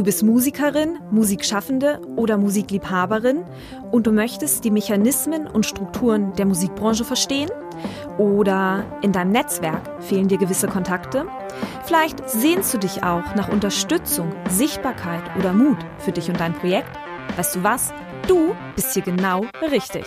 Du bist Musikerin, Musikschaffende oder Musikliebhaberin und du möchtest die Mechanismen und Strukturen der Musikbranche verstehen? Oder in deinem Netzwerk fehlen dir gewisse Kontakte? Vielleicht sehnst du dich auch nach Unterstützung, Sichtbarkeit oder Mut für dich und dein Projekt? Weißt du was? Du bist hier genau richtig.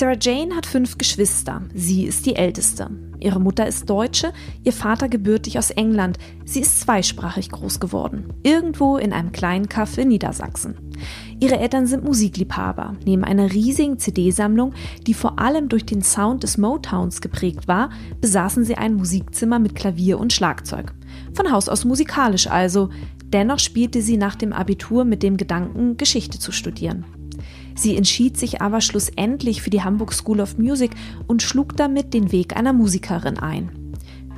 Sarah Jane hat fünf Geschwister. Sie ist die älteste. Ihre Mutter ist Deutsche, ihr Vater gebürtig aus England. Sie ist zweisprachig groß geworden. Irgendwo in einem kleinen Kaff in Niedersachsen. Ihre Eltern sind Musikliebhaber. Neben einer riesigen CD-Sammlung, die vor allem durch den Sound des Motowns geprägt war, besaßen sie ein Musikzimmer mit Klavier und Schlagzeug. Von Haus aus musikalisch also. Dennoch spielte sie nach dem Abitur mit dem Gedanken, Geschichte zu studieren. Sie entschied sich aber schlussendlich für die Hamburg School of Music und schlug damit den Weg einer Musikerin ein.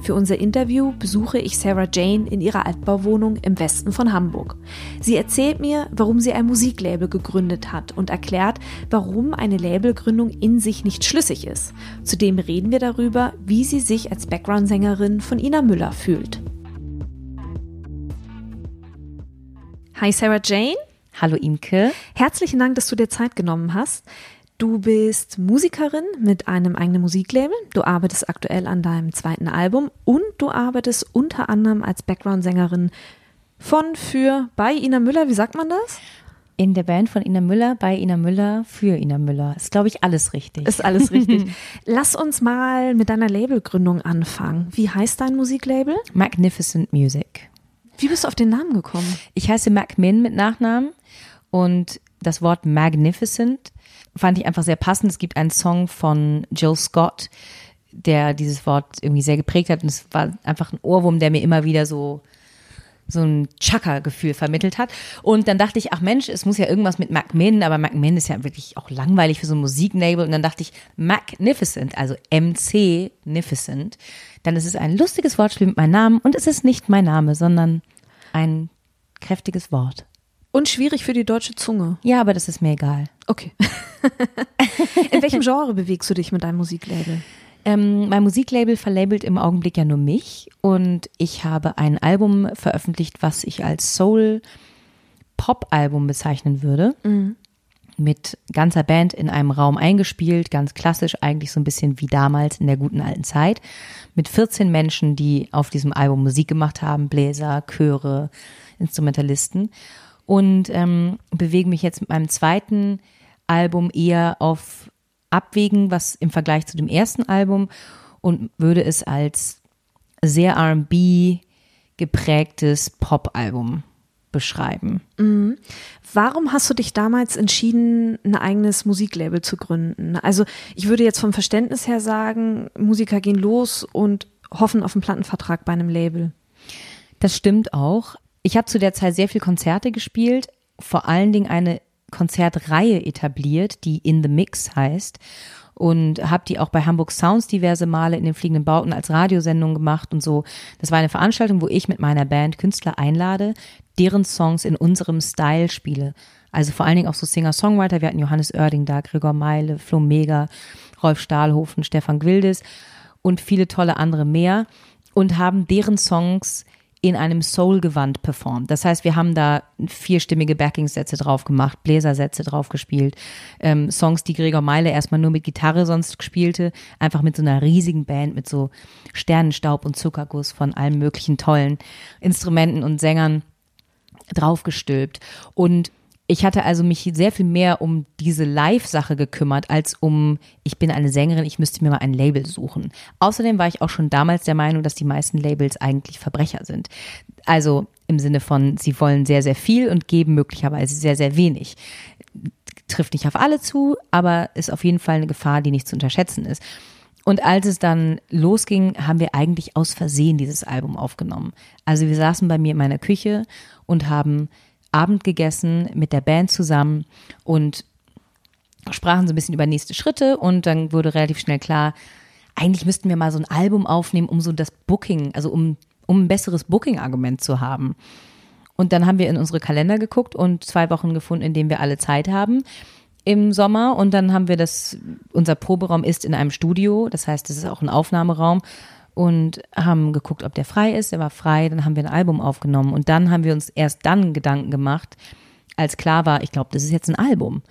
Für unser Interview besuche ich Sarah Jane in ihrer Altbauwohnung im Westen von Hamburg. Sie erzählt mir, warum sie ein Musiklabel gegründet hat und erklärt, warum eine Labelgründung in sich nicht schlüssig ist. Zudem reden wir darüber, wie sie sich als Background-Sängerin von Ina Müller fühlt. Hi Sarah Jane. Hallo Imke. Herzlichen Dank, dass du dir Zeit genommen hast. Du bist Musikerin mit einem eigenen Musiklabel. Du arbeitest aktuell an deinem zweiten Album und du arbeitest unter anderem als Background-Sängerin von, für, bei Ina Müller. Wie sagt man das? In der Band von Ina Müller, bei Ina Müller, für Ina Müller. Ist, glaube ich, alles richtig. Ist alles richtig. Lass uns mal mit deiner Labelgründung anfangen. Wie heißt dein Musiklabel? Magnificent Music. Wie bist du auf den Namen gekommen? Ich heiße Macmin mit Nachnamen und das Wort magnificent fand ich einfach sehr passend. Es gibt einen Song von Jill Scott, der dieses Wort irgendwie sehr geprägt hat und es war einfach ein Ohrwurm, der mir immer wieder so so ein Chaka-Gefühl vermittelt hat. Und dann dachte ich, ach Mensch, es muss ja irgendwas mit Macmin, aber Macmin ist ja wirklich auch langweilig für so ein Musiklabel. Und dann dachte ich, Magnificent, also MC-Nificent. Dann ist es ein lustiges Wortspiel mit meinem Namen und es ist nicht mein Name, sondern ein kräftiges Wort. Und schwierig für die deutsche Zunge. Ja, aber das ist mir egal. Okay. In welchem Genre bewegst du dich mit deinem Musiklabel? Ähm, mein Musiklabel verlabelt im Augenblick ja nur mich und ich habe ein Album veröffentlicht, was ich als Soul-Pop-Album bezeichnen würde. Mhm. Mit ganzer Band in einem Raum eingespielt, ganz klassisch, eigentlich so ein bisschen wie damals in der guten alten Zeit. Mit 14 Menschen, die auf diesem Album Musik gemacht haben, Bläser, Chöre, Instrumentalisten. Und ähm, bewege mich jetzt mit meinem zweiten Album eher auf abwägen, was im Vergleich zu dem ersten Album und würde es als sehr RB geprägtes Pop-Album beschreiben. Mhm. Warum hast du dich damals entschieden, ein eigenes Musiklabel zu gründen? Also ich würde jetzt vom Verständnis her sagen, Musiker gehen los und hoffen auf einen Plattenvertrag bei einem Label. Das stimmt auch. Ich habe zu der Zeit sehr viel Konzerte gespielt, vor allen Dingen eine Konzertreihe etabliert, die In the Mix heißt und habe die auch bei Hamburg Sounds diverse Male in den fliegenden Bauten als Radiosendung gemacht und so. Das war eine Veranstaltung, wo ich mit meiner Band Künstler einlade, deren Songs in unserem Style spiele. Also vor allen Dingen auch so Singer-Songwriter. Wir hatten Johannes Oerding da, Gregor Meile, Flo Mega, Rolf Stahlhofen, Stefan Gwildes und viele tolle andere mehr und haben deren Songs in einem Soul-Gewand performt. Das heißt, wir haben da vierstimmige Backing-Sätze drauf gemacht, Bläsersätze drauf gespielt, ähm, Songs, die Gregor Meile erstmal nur mit Gitarre sonst spielte, einfach mit so einer riesigen Band, mit so Sternenstaub und Zuckerguss von allen möglichen tollen Instrumenten und Sängern draufgestülpt. Und ich hatte also mich sehr viel mehr um diese Live-Sache gekümmert, als um, ich bin eine Sängerin, ich müsste mir mal ein Label suchen. Außerdem war ich auch schon damals der Meinung, dass die meisten Labels eigentlich Verbrecher sind. Also im Sinne von, sie wollen sehr, sehr viel und geben möglicherweise sehr, sehr wenig. Trifft nicht auf alle zu, aber ist auf jeden Fall eine Gefahr, die nicht zu unterschätzen ist. Und als es dann losging, haben wir eigentlich aus Versehen dieses Album aufgenommen. Also wir saßen bei mir in meiner Küche und haben Abend gegessen mit der Band zusammen und sprachen so ein bisschen über nächste Schritte und dann wurde relativ schnell klar, eigentlich müssten wir mal so ein Album aufnehmen, um so das Booking, also um, um ein besseres Booking-Argument zu haben. Und dann haben wir in unsere Kalender geguckt und zwei Wochen gefunden, in denen wir alle Zeit haben im Sommer. Und dann haben wir das, unser Proberaum ist in einem Studio, das heißt, es ist auch ein Aufnahmeraum und haben geguckt, ob der frei ist. Er war frei, dann haben wir ein Album aufgenommen und dann haben wir uns erst dann Gedanken gemacht, als klar war, ich glaube, das ist jetzt ein Album.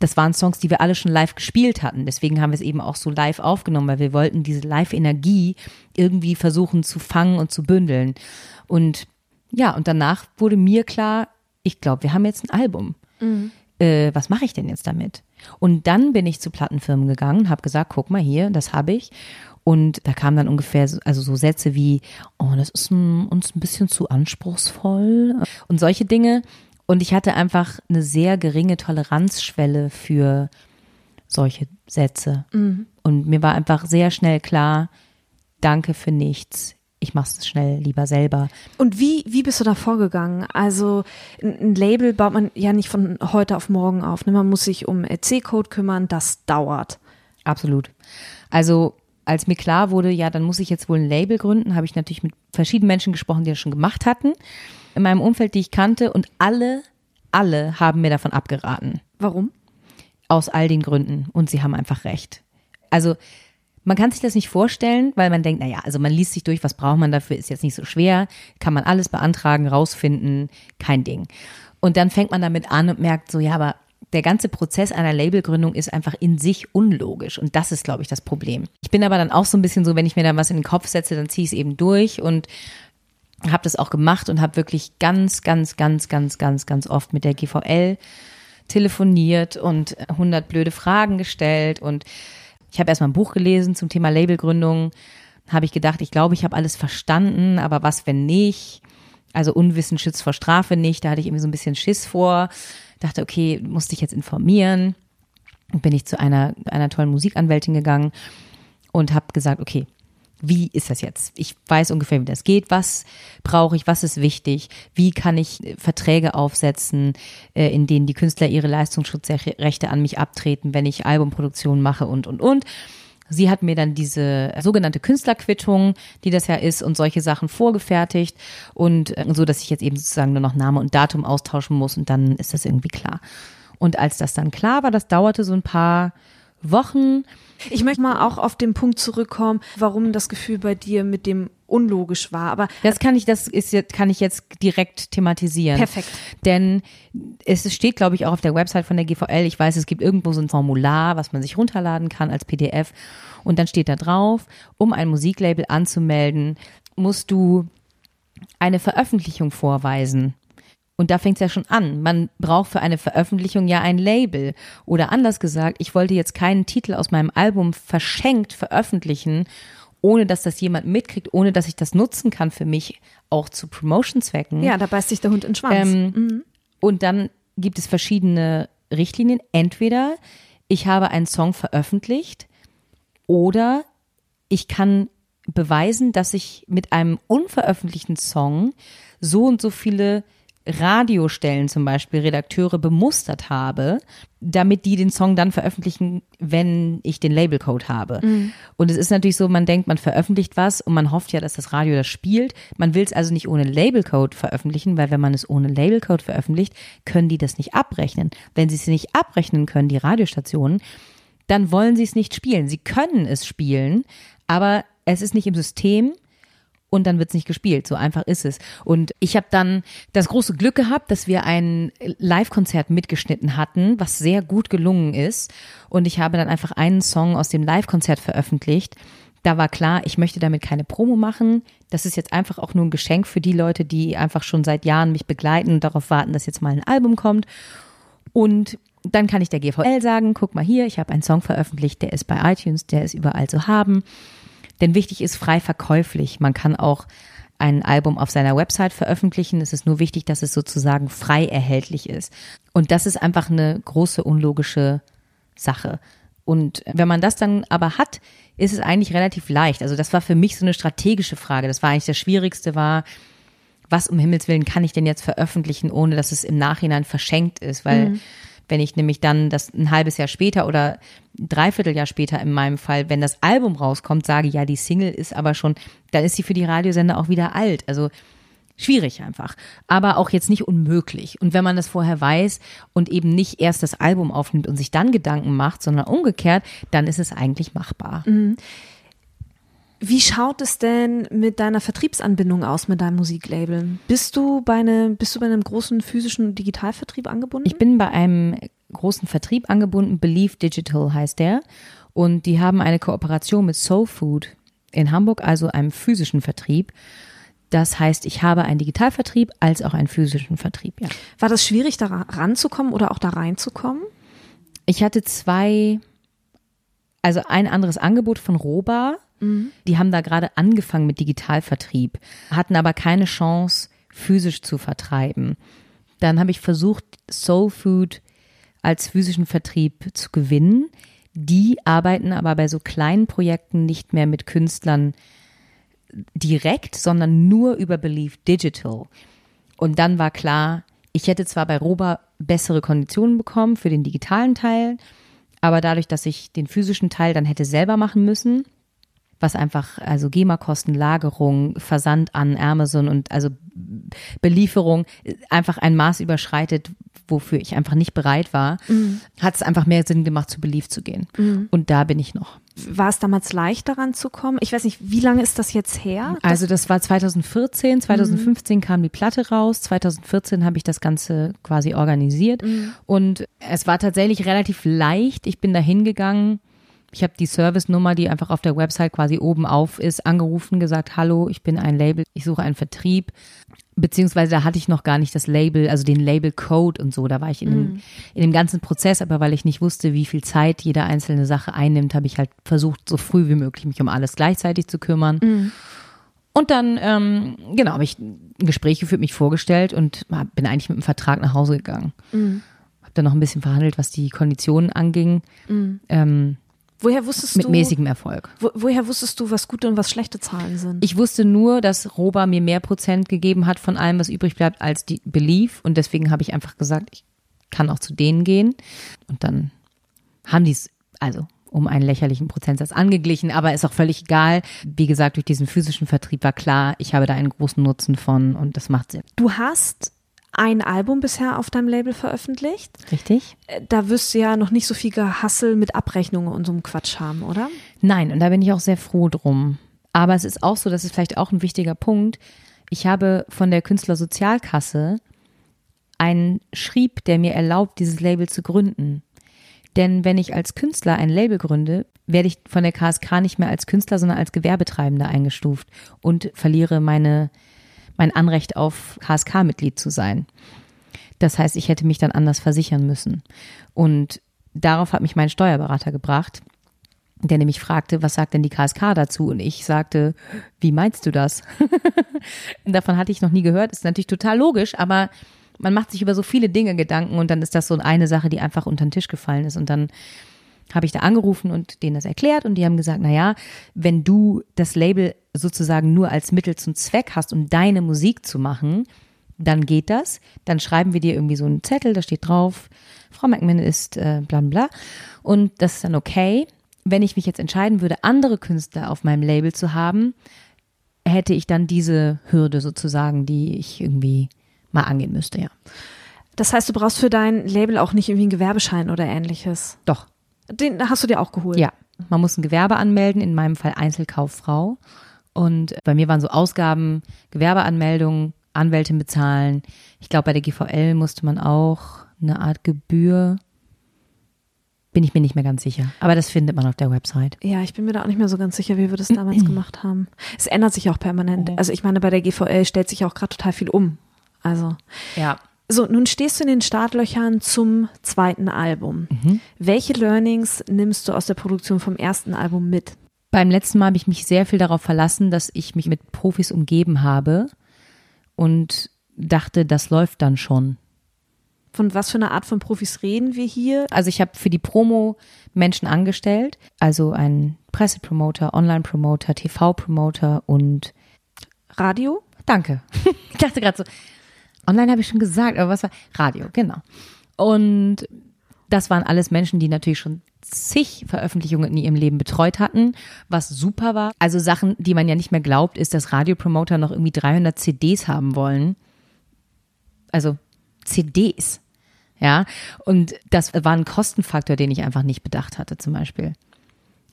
Das waren Songs, die wir alle schon live gespielt hatten. Deswegen haben wir es eben auch so live aufgenommen, weil wir wollten diese Live-Energie irgendwie versuchen zu fangen und zu bündeln. Und ja, und danach wurde mir klar, ich glaube, wir haben jetzt ein Album. Mhm. Äh, was mache ich denn jetzt damit? Und dann bin ich zu Plattenfirmen gegangen, habe gesagt, guck mal hier, das habe ich. Und da kamen dann ungefähr so, also so Sätze wie, oh, das ist ein, uns ein bisschen zu anspruchsvoll und solche Dinge. Und ich hatte einfach eine sehr geringe Toleranzschwelle für solche Sätze. Mhm. Und mir war einfach sehr schnell klar, danke für nichts. Ich mache es schnell lieber selber. Und wie, wie bist du da vorgegangen? Also ein Label baut man ja nicht von heute auf morgen auf. Ne? Man muss sich um EC-Code kümmern, das dauert. Absolut. Also als mir klar wurde, ja, dann muss ich jetzt wohl ein Label gründen, habe ich natürlich mit verschiedenen Menschen gesprochen, die das schon gemacht hatten, in meinem Umfeld, die ich kannte, und alle, alle haben mir davon abgeraten. Warum? Aus all den Gründen. Und sie haben einfach recht. Also, man kann sich das nicht vorstellen, weil man denkt, naja, also man liest sich durch, was braucht man dafür, ist jetzt nicht so schwer, kann man alles beantragen, rausfinden, kein Ding. Und dann fängt man damit an und merkt so, ja, aber der ganze Prozess einer Labelgründung ist einfach in sich unlogisch. Und das ist, glaube ich, das Problem. Ich bin aber dann auch so ein bisschen so, wenn ich mir da was in den Kopf setze, dann ziehe ich es eben durch und habe das auch gemacht und habe wirklich ganz, ganz, ganz, ganz, ganz, ganz oft mit der GVL telefoniert und 100 blöde Fragen gestellt und ich habe erstmal ein Buch gelesen zum Thema Labelgründung. Habe ich gedacht, ich glaube, ich habe alles verstanden, aber was, wenn nicht? Also Unwissen schützt vor Strafe nicht. Da hatte ich irgendwie so ein bisschen Schiss vor dachte, okay, musste ich jetzt informieren. Und bin ich zu einer, einer tollen Musikanwältin gegangen und habe gesagt, okay, wie ist das jetzt? Ich weiß ungefähr, wie das geht. Was brauche ich? Was ist wichtig? Wie kann ich Verträge aufsetzen, äh, in denen die Künstler ihre Leistungsschutzrechte an mich abtreten, wenn ich Albumproduktion mache und, und, und. Sie hat mir dann diese sogenannte Künstlerquittung, die das ja ist, und solche Sachen vorgefertigt und äh, so, dass ich jetzt eben sozusagen nur noch Name und Datum austauschen muss und dann ist das irgendwie klar. Und als das dann klar war, das dauerte so ein paar Wochen. Ich möchte mal auch auf den Punkt zurückkommen, warum das Gefühl bei dir mit dem unlogisch war. Aber das kann ich, das ist jetzt, kann ich jetzt direkt thematisieren. Perfekt. Denn es steht, glaube ich, auch auf der Website von der GVL. Ich weiß, es gibt irgendwo so ein Formular, was man sich runterladen kann als PDF. Und dann steht da drauf, um ein Musiklabel anzumelden, musst du eine Veröffentlichung vorweisen. Und da fängt es ja schon an. Man braucht für eine Veröffentlichung ja ein Label. Oder anders gesagt, ich wollte jetzt keinen Titel aus meinem Album verschenkt veröffentlichen, ohne dass das jemand mitkriegt, ohne dass ich das nutzen kann für mich, auch zu Promotion-Zwecken. Ja, da beißt sich der Hund in den Schwanz. Ähm, mhm. Und dann gibt es verschiedene Richtlinien. Entweder ich habe einen Song veröffentlicht oder ich kann beweisen, dass ich mit einem unveröffentlichten Song so und so viele Radiostellen zum Beispiel Redakteure bemustert habe, damit die den Song dann veröffentlichen, wenn ich den Labelcode habe. Mhm. Und es ist natürlich so, man denkt, man veröffentlicht was und man hofft ja, dass das Radio das spielt. Man will es also nicht ohne Labelcode veröffentlichen, weil wenn man es ohne Labelcode veröffentlicht, können die das nicht abrechnen. Wenn sie es nicht abrechnen können, die Radiostationen, dann wollen sie es nicht spielen. Sie können es spielen, aber es ist nicht im System und dann wird's nicht gespielt. So einfach ist es. Und ich habe dann das große Glück gehabt, dass wir ein Live-Konzert mitgeschnitten hatten, was sehr gut gelungen ist. Und ich habe dann einfach einen Song aus dem Live-Konzert veröffentlicht. Da war klar, ich möchte damit keine Promo machen. Das ist jetzt einfach auch nur ein Geschenk für die Leute, die einfach schon seit Jahren mich begleiten und darauf warten, dass jetzt mal ein Album kommt. Und dann kann ich der GVL sagen, guck mal hier, ich habe einen Song veröffentlicht, der ist bei iTunes, der ist überall zu haben. Denn wichtig ist frei verkäuflich. Man kann auch ein Album auf seiner Website veröffentlichen. Es ist nur wichtig, dass es sozusagen frei erhältlich ist. Und das ist einfach eine große unlogische Sache. Und wenn man das dann aber hat, ist es eigentlich relativ leicht. Also das war für mich so eine strategische Frage. Das war eigentlich das Schwierigste war, was um Himmels Willen kann ich denn jetzt veröffentlichen, ohne dass es im Nachhinein verschenkt ist, weil mhm. Wenn ich nämlich dann das ein halbes Jahr später oder dreiviertel Jahr später in meinem Fall, wenn das Album rauskommt, sage, ja, die Single ist aber schon, dann ist sie für die Radiosender auch wieder alt. Also schwierig einfach, aber auch jetzt nicht unmöglich. Und wenn man das vorher weiß und eben nicht erst das Album aufnimmt und sich dann Gedanken macht, sondern umgekehrt, dann ist es eigentlich machbar. Mhm. Wie schaut es denn mit deiner Vertriebsanbindung aus mit deinem Musiklabel? Bist du bei, eine, bist du bei einem großen physischen Digitalvertrieb angebunden? Ich bin bei einem großen Vertrieb angebunden. Believe Digital heißt der. Und die haben eine Kooperation mit Soul Food in Hamburg, also einem physischen Vertrieb. Das heißt, ich habe einen Digitalvertrieb als auch einen physischen Vertrieb. Ja. War das schwierig, da ranzukommen oder auch da reinzukommen? Ich hatte zwei, also ein anderes Angebot von Roba Die haben da gerade angefangen mit Digitalvertrieb, hatten aber keine Chance, physisch zu vertreiben. Dann habe ich versucht, Soul Food als physischen Vertrieb zu gewinnen. Die arbeiten aber bei so kleinen Projekten nicht mehr mit Künstlern direkt, sondern nur über Belief Digital. Und dann war klar, ich hätte zwar bei Roba bessere Konditionen bekommen für den digitalen Teil, aber dadurch, dass ich den physischen Teil dann hätte selber machen müssen, was einfach, also GEMA-Kosten, Lagerung, Versand an Amazon und also Belieferung einfach ein Maß überschreitet, wofür ich einfach nicht bereit war, mhm. hat es einfach mehr Sinn gemacht, zu Belief zu gehen. Mhm. Und da bin ich noch. War es damals leicht daran zu kommen? Ich weiß nicht, wie lange ist das jetzt her? Also das war 2014, 2015 mhm. kam die Platte raus, 2014 habe ich das Ganze quasi organisiert mhm. und es war tatsächlich relativ leicht. Ich bin da hingegangen ich habe die Service-Nummer, die einfach auf der Website quasi oben auf ist, angerufen, gesagt, hallo, ich bin ein Label, ich suche einen Vertrieb. Beziehungsweise da hatte ich noch gar nicht das Label, also den Label-Code und so. Da war ich in, mm. dem, mhm. in dem ganzen Prozess, aber weil ich nicht wusste, wie viel Zeit jede einzelne Sache einnimmt, habe ich halt versucht, so früh wie möglich mich um alles gleichzeitig zu kümmern. Mm. Und dann, ähm, genau, habe ich ein Gespräch geführt, mich vorgestellt und bin eigentlich mit dem Vertrag nach Hause gegangen. Mm. Habe dann noch ein bisschen verhandelt, was die Konditionen anging. Mhm. Ähm, Woher wusstest mit du? Mit mäßigem Erfolg. Wo, woher wusstest du, was gute und was schlechte Zahlen sind? Ich wusste nur, dass Roba mir mehr Prozent gegeben hat von allem, was übrig bleibt, als die Belief. Und deswegen habe ich einfach gesagt, ich kann auch zu denen gehen. Und dann haben die es, also um einen lächerlichen Prozentsatz angeglichen, aber ist auch völlig egal. Wie gesagt, durch diesen physischen Vertrieb war klar, ich habe da einen großen Nutzen von und das macht Sinn. Du hast ein Album bisher auf deinem Label veröffentlicht. Richtig. Äh, da wirst du ja noch nicht so viel Gehassel mit Abrechnungen und so einem Quatsch haben, oder? Nein, und da bin ich auch sehr froh drum. Aber es ist auch so, das ist vielleicht auch ein wichtiger Punkt. Ich habe von der Künstlersozialkasse einen Schrieb, der mir erlaubt, dieses Label zu gründen. Denn wenn ich als Künstler ein Label gründe, werde ich von der KSK nicht mehr als Künstler, sondern als Gewerbetreibender eingestuft und verliere meine mein Anrecht auf KSK-Mitglied zu sein. Das heißt, ich hätte mich dann anders versichern müssen. Und darauf hat mich mein Steuerberater gebracht, der nämlich fragte, was sagt denn die KSK dazu? Und ich sagte, wie meinst du das? davon hatte ich noch nie gehört. Ist natürlich total logisch, aber man macht sich über so viele Dinge Gedanken und dann ist das so eine Sache, die einfach unter den Tisch gefallen ist. Und dann habe ich da angerufen und denen das erklärt und die haben gesagt, na ja, wenn du das Label sozusagen nur als Mittel zum Zweck hast, um deine Musik zu machen, dann geht das. Dann schreiben wir dir irgendwie so einen Zettel, da steht drauf, Frau McMahon ist äh, bla bla. Und das ist dann okay. Wenn ich mich jetzt entscheiden würde, andere Künstler auf meinem Label zu haben, hätte ich dann diese Hürde sozusagen, die ich irgendwie mal angehen müsste, ja. Das heißt, du brauchst für dein Label auch nicht irgendwie einen Gewerbeschein oder ähnliches? Doch. Den hast du dir auch geholt? Ja. Man muss ein Gewerbe anmelden, in meinem Fall Einzelkauffrau. Und bei mir waren so Ausgaben, Gewerbeanmeldung, Anwältin bezahlen. Ich glaube, bei der GVL musste man auch eine Art Gebühr. Bin ich mir nicht mehr ganz sicher. Aber das findet man auf der Website. Ja, ich bin mir da auch nicht mehr so ganz sicher, wie wir das damals gemacht haben. Es ändert sich auch permanent. Also ich meine, bei der GVL stellt sich auch gerade total viel um. Also. Ja. So, nun stehst du in den Startlöchern zum zweiten Album. Welche Learnings nimmst du aus der Produktion vom ersten Album mit? Beim letzten Mal habe ich mich sehr viel darauf verlassen, dass ich mich mit Profis umgeben habe und dachte, das läuft dann schon. Von was für einer Art von Profis reden wir hier? Also ich habe für die Promo Menschen angestellt, also einen Pressepromoter, Online-Promoter, TV-Promoter und Radio? Danke. Ich dachte gerade so, online habe ich schon gesagt, aber was war Radio, genau. Und das waren alles Menschen, die natürlich schon zig Veröffentlichungen in ihrem Leben betreut hatten, was super war. Also Sachen, die man ja nicht mehr glaubt, ist, dass Radiopromoter noch irgendwie 300 CDs haben wollen. Also CDs. Ja, und das war ein Kostenfaktor, den ich einfach nicht bedacht hatte, zum Beispiel.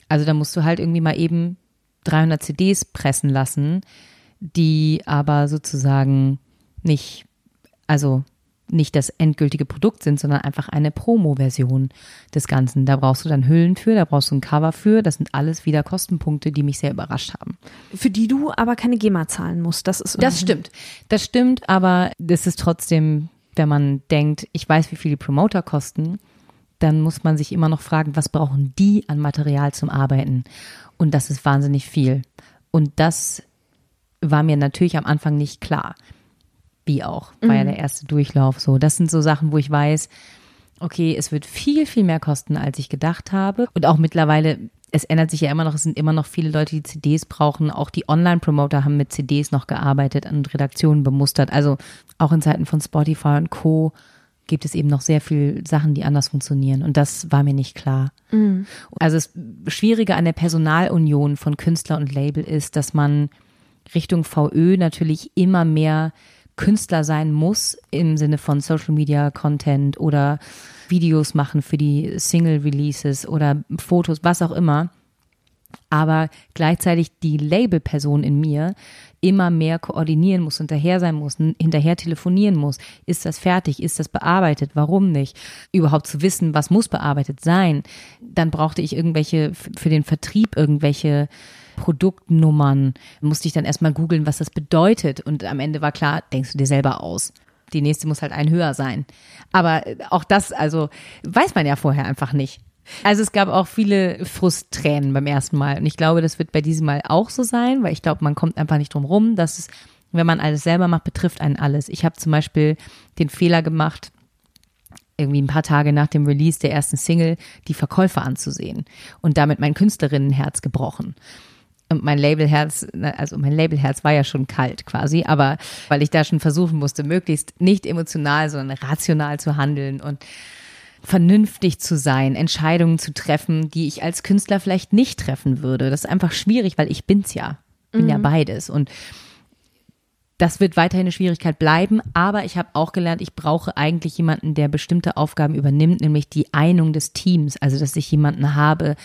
Also da musst du halt irgendwie mal eben 300 CDs pressen lassen, die aber sozusagen nicht, also nicht das endgültige Produkt sind, sondern einfach eine Promo-Version des Ganzen. Da brauchst du dann Hüllen für, da brauchst du ein Cover für. Das sind alles wieder Kostenpunkte, die mich sehr überrascht haben. Für die du aber keine GEMA zahlen musst. Das ist Das stimmt. Das stimmt, aber das ist trotzdem, wenn man denkt, ich weiß, wie viel die Promoter kosten, dann muss man sich immer noch fragen, was brauchen die an Material zum Arbeiten? Und das ist wahnsinnig viel. Und das war mir natürlich am Anfang nicht klar. Wie auch, war ja der erste Durchlauf so. Das sind so Sachen, wo ich weiß, okay, es wird viel, viel mehr kosten, als ich gedacht habe. Und auch mittlerweile, es ändert sich ja immer noch, es sind immer noch viele Leute, die CDs brauchen. Auch die Online-Promoter haben mit CDs noch gearbeitet und Redaktionen bemustert. Also auch in Zeiten von Spotify und Co. gibt es eben noch sehr viel Sachen, die anders funktionieren. Und das war mir nicht klar. Also das Schwierige an der Personalunion von Künstler und Label ist, dass man Richtung VÖ natürlich immer mehr Künstler sein muss im Sinne von Social Media Content oder Videos machen für die Single Releases oder Fotos, was auch immer. Aber gleichzeitig die Label-Person in mir immer mehr koordinieren muss, hinterher sein muss, hinterher telefonieren muss. Ist das fertig? Ist das bearbeitet? Warum nicht? Überhaupt zu wissen, was muss bearbeitet sein. Dann brauchte ich irgendwelche, für den Vertrieb irgendwelche Produktnummern. Musste ich dann erstmal googeln, was das bedeutet. Und am Ende war klar, denkst du dir selber aus. Die nächste muss halt ein höher sein. Aber äh, auch das, also weiß man ja vorher einfach nicht. Also es gab auch viele Frusttränen beim ersten Mal. Und ich glaube, das wird bei diesem Mal auch so sein, weil ich glaube, man kommt einfach nicht drum rum, dass es, wenn man alles selber macht, betrifft einen alles. Ich habe zum Beispiel den Fehler gemacht, irgendwie ein paar Tage nach dem Release der ersten Single die Verkäufer anzusehen und damit mein Künstlerinnenherz gebrochen. Und mein Labelherz, na, also mein Labelherz war ja schon kalt quasi, aber weil ich da schon versuchen musste, möglichst nicht emotional, sondern rational zu handeln und vernünftig zu sein, Entscheidungen zu treffen, die ich als Künstler vielleicht nicht treffen würde. Das ist einfach schwierig, weil ich bin's ja. Bin ja beides. Und das wird weiterhin eine Schwierigkeit bleiben, aber ich habe auch gelernt, ich brauche eigentlich jemanden, der bestimmte Aufgaben übernimmt, nämlich die Einung des Teams. Also, dass ich jemanden habe,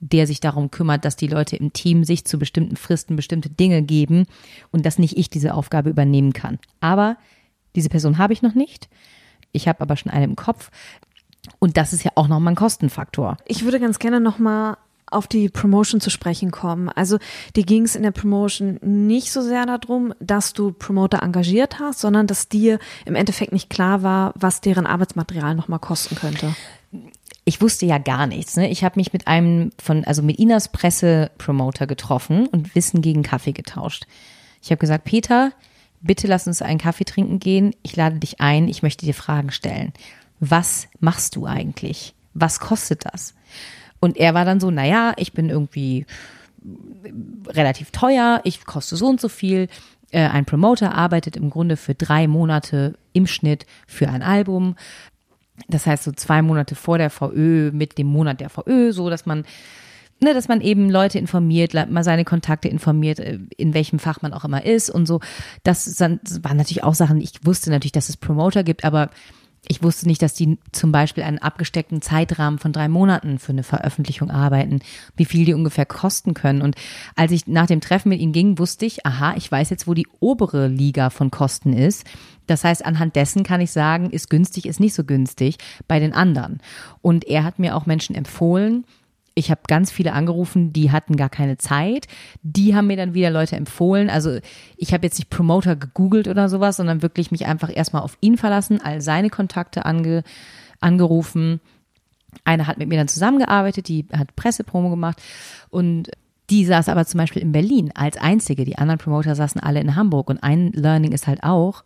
der sich darum kümmert, dass die Leute im Team sich zu bestimmten Fristen bestimmte Dinge geben und dass nicht ich diese Aufgabe übernehmen kann. Aber diese Person habe ich noch nicht. Ich habe aber schon eine im Kopf. Und das ist ja auch nochmal ein Kostenfaktor. Ich würde ganz gerne nochmal auf die Promotion zu sprechen kommen. Also dir ging es in der Promotion nicht so sehr darum, dass du Promoter engagiert hast, sondern dass dir im Endeffekt nicht klar war, was deren Arbeitsmaterial nochmal kosten könnte. Ich wusste ja gar nichts. Ne? Ich habe mich mit einem von, also mit Inas Pressepromoter getroffen und Wissen gegen Kaffee getauscht. Ich habe gesagt, Peter, bitte lass uns einen Kaffee trinken gehen. Ich lade dich ein. Ich möchte dir Fragen stellen. Was machst du eigentlich? Was kostet das? Und er war dann so, na ja, ich bin irgendwie relativ teuer, ich koste so und so viel. Äh, Ein Promoter arbeitet im Grunde für drei Monate im Schnitt für ein Album. Das heißt so zwei Monate vor der VÖ mit dem Monat der VÖ, so dass man, ne, dass man eben Leute informiert, mal seine Kontakte informiert, äh, in welchem Fach man auch immer ist und so. Das waren natürlich auch Sachen, ich wusste natürlich, dass es Promoter gibt, aber Ich wusste nicht, dass die zum Beispiel einen abgesteckten Zeitrahmen von drei Monaten für eine Veröffentlichung arbeiten, wie viel die ungefähr kosten können. Und als ich nach dem Treffen mit ihnen ging, wusste ich, aha, ich weiß jetzt, wo die obere Liga von Kosten ist. Das heißt, anhand dessen kann ich sagen, ist günstig, ist nicht so günstig bei den anderen. Und er hat mir auch Menschen empfohlen, ich habe ganz viele angerufen, die hatten gar keine Zeit. Die haben mir dann wieder Leute empfohlen. Also ich habe jetzt nicht Promoter gegoogelt oder sowas, sondern wirklich mich einfach erstmal auf ihn verlassen, all seine Kontakte ange, angerufen. Eine hat mit mir dann zusammengearbeitet, die hat Pressepromo gemacht und die saß aber zum Beispiel in Berlin als einzige. Die anderen Promoter saßen alle in Hamburg. Und ein Learning ist halt auch,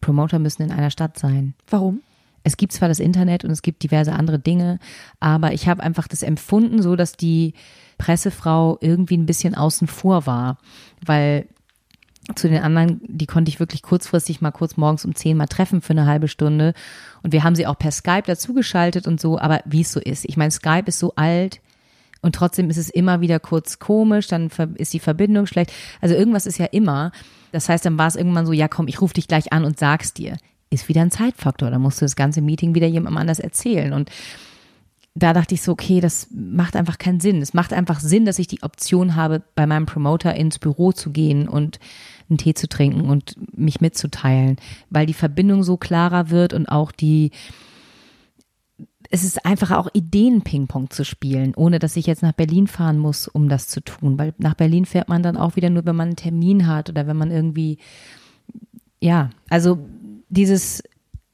Promoter müssen in einer Stadt sein. Warum? Es gibt zwar das Internet und es gibt diverse andere Dinge, aber ich habe einfach das empfunden, so dass die Pressefrau irgendwie ein bisschen außen vor war, weil zu den anderen, die konnte ich wirklich kurzfristig mal kurz morgens um zehn mal treffen für eine halbe Stunde. Und wir haben sie auch per Skype dazugeschaltet und so, aber wie es so ist. Ich meine, Skype ist so alt und trotzdem ist es immer wieder kurz komisch, dann ist die Verbindung schlecht. Also irgendwas ist ja immer. Das heißt, dann war es irgendwann so, ja komm, ich rufe dich gleich an und sag's dir ist wieder ein Zeitfaktor. Da musst du das ganze Meeting wieder jemandem anders erzählen. Und da dachte ich so, okay, das macht einfach keinen Sinn. Es macht einfach Sinn, dass ich die Option habe, bei meinem Promoter ins Büro zu gehen und einen Tee zu trinken und mich mitzuteilen, weil die Verbindung so klarer wird und auch die, es ist einfach auch Ideen-Ping-Pong zu spielen, ohne dass ich jetzt nach Berlin fahren muss, um das zu tun. Weil nach Berlin fährt man dann auch wieder nur, wenn man einen Termin hat oder wenn man irgendwie, ja, also dieses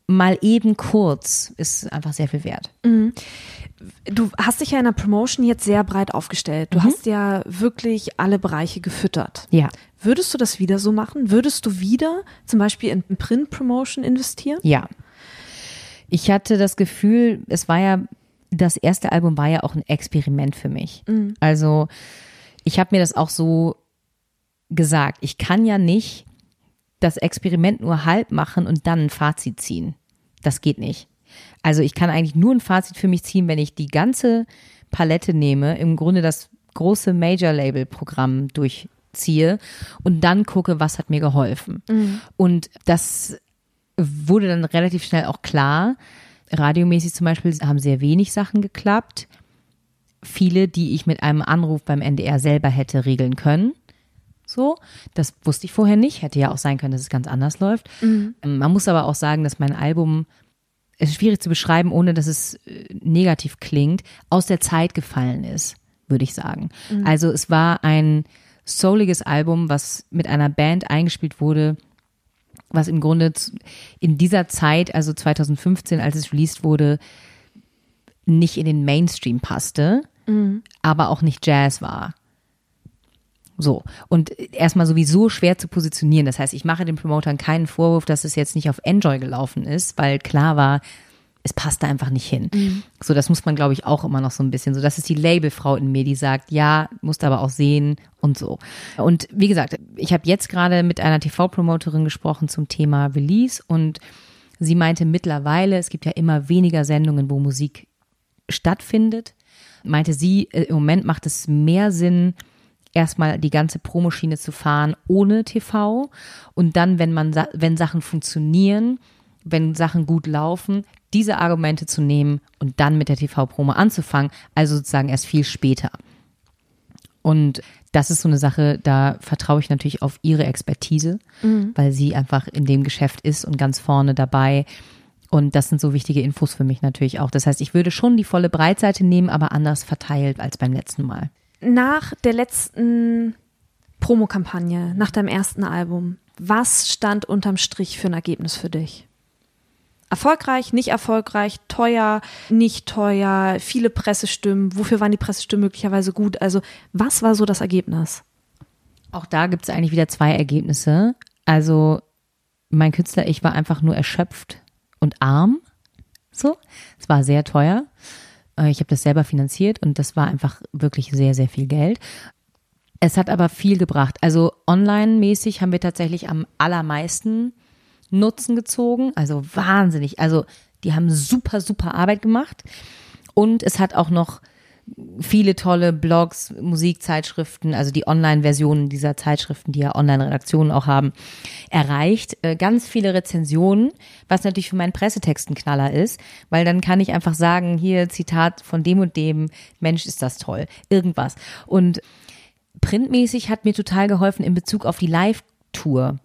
mal eben kurz ist einfach sehr viel wert. Mhm. Du hast dich ja in der Promotion jetzt sehr breit aufgestellt. Du mhm. hast ja wirklich alle Bereiche gefüttert. Ja. Würdest du das wieder so machen? Würdest du wieder zum Beispiel in Print-Promotion investieren? Ja. Ich hatte das Gefühl, es war ja, das erste Album war ja auch ein Experiment für mich. Mhm. Also ich habe mir das auch so gesagt. Ich kann ja nicht das Experiment nur halb machen und dann ein Fazit ziehen. Das geht nicht. Also ich kann eigentlich nur ein Fazit für mich ziehen, wenn ich die ganze Palette nehme, im Grunde das große Major-Label-Programm durchziehe und dann gucke, was hat mir geholfen. Mhm. Und das wurde dann relativ schnell auch klar. Radiomäßig zum Beispiel haben sehr wenig Sachen geklappt. Viele, die ich mit einem Anruf beim NDR selber hätte regeln können. So, das wusste ich vorher nicht. Hätte ja auch sein können, dass es ganz anders läuft. Mhm. Ähm, man muss aber auch sagen, dass mein Album, es ist schwierig zu beschreiben, ohne dass es äh, negativ klingt, aus der Zeit gefallen ist, würde ich sagen. Mhm. Also es war ein souliges Album, was mit einer Band eingespielt wurde, was im Grunde in dieser Zeit, also 2015, als es released wurde, nicht in den Mainstream passte, mhm. aber auch nicht Jazz war. So. Und erstmal sowieso schwer zu positionieren. Das heißt, ich mache den Promotern keinen Vorwurf, dass es jetzt nicht auf Enjoy gelaufen ist, weil klar war, es passt da einfach nicht hin. Mhm. So, das muss man, glaube ich, auch immer noch so ein bisschen. So, das ist die Labelfrau in mir, die sagt, ja, musst aber auch sehen und so. Und wie gesagt, ich habe jetzt gerade mit einer TV-Promoterin gesprochen zum Thema Release und sie meinte mittlerweile, es gibt ja immer weniger Sendungen, wo Musik stattfindet. Meinte sie, äh, im Moment macht es mehr Sinn, erstmal die ganze Promoschiene zu fahren ohne TV und dann, wenn man, wenn Sachen funktionieren, wenn Sachen gut laufen, diese Argumente zu nehmen und dann mit der TV-Promo anzufangen, also sozusagen erst viel später. Und das ist so eine Sache, da vertraue ich natürlich auf ihre Expertise, mhm. weil sie einfach in dem Geschäft ist und ganz vorne dabei. Und das sind so wichtige Infos für mich natürlich auch. Das heißt, ich würde schon die volle Breitseite nehmen, aber anders verteilt als beim letzten Mal nach der letzten Promokampagne, nach deinem ersten Album, was stand unterm Strich für ein Ergebnis für dich? Erfolgreich, nicht erfolgreich, teuer, nicht teuer, viele Pressestimmen, wofür waren die Pressestimmen möglicherweise gut? Also, was war so das Ergebnis? Auch da gibt es eigentlich wieder zwei Ergebnisse. Also, mein Künstler, ich war einfach nur erschöpft und arm. So, es war sehr teuer. Äh, ich habe das selber finanziert und das war einfach wirklich sehr, sehr viel Geld. Es hat aber viel gebracht. Also online-mäßig haben wir tatsächlich am allermeisten Nutzen gezogen. Also wahnsinnig. Also die haben super, super Arbeit gemacht. Und es hat auch noch viele tolle Blogs, Musikzeitschriften, also die Online-Versionen dieser Zeitschriften, die ja Online-Redaktionen auch haben, erreicht. Äh, ganz viele Rezensionen, was natürlich für meinen Pressetext ein Knaller ist, weil dann kann ich einfach sagen, hier Zitat von dem und dem, Mensch, ist das toll, irgendwas. Und printmäßig hat mir total geholfen in Bezug auf die Live-Tour.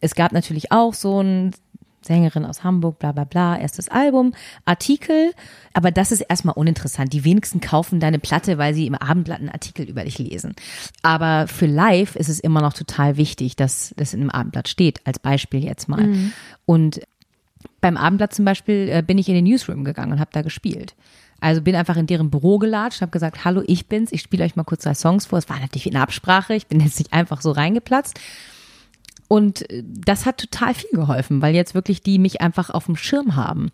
Es gab natürlich auch so ein Sängerin aus Hamburg, bla bla bla, erstes Album, Artikel, aber das ist erstmal uninteressant. Die wenigsten kaufen deine Platte, weil sie im Abendblatt einen Artikel über dich lesen. Aber für live ist es immer noch total wichtig, dass das in einem Abendblatt steht, als Beispiel jetzt mal. Mhm. Und beim Abendblatt zum Beispiel äh, bin ich in den Newsroom gegangen und habe da gespielt. Also bin einfach in deren Büro gelatscht, habe gesagt, hallo, ich bin's, ich spiele euch mal kurz drei Songs vor. Es war natürlich in Absprache, ich bin jetzt nicht einfach so reingeplatzt. Und äh, das hat total viel geholfen, weil jetzt wirklich die mich einfach auf dem Schirm haben.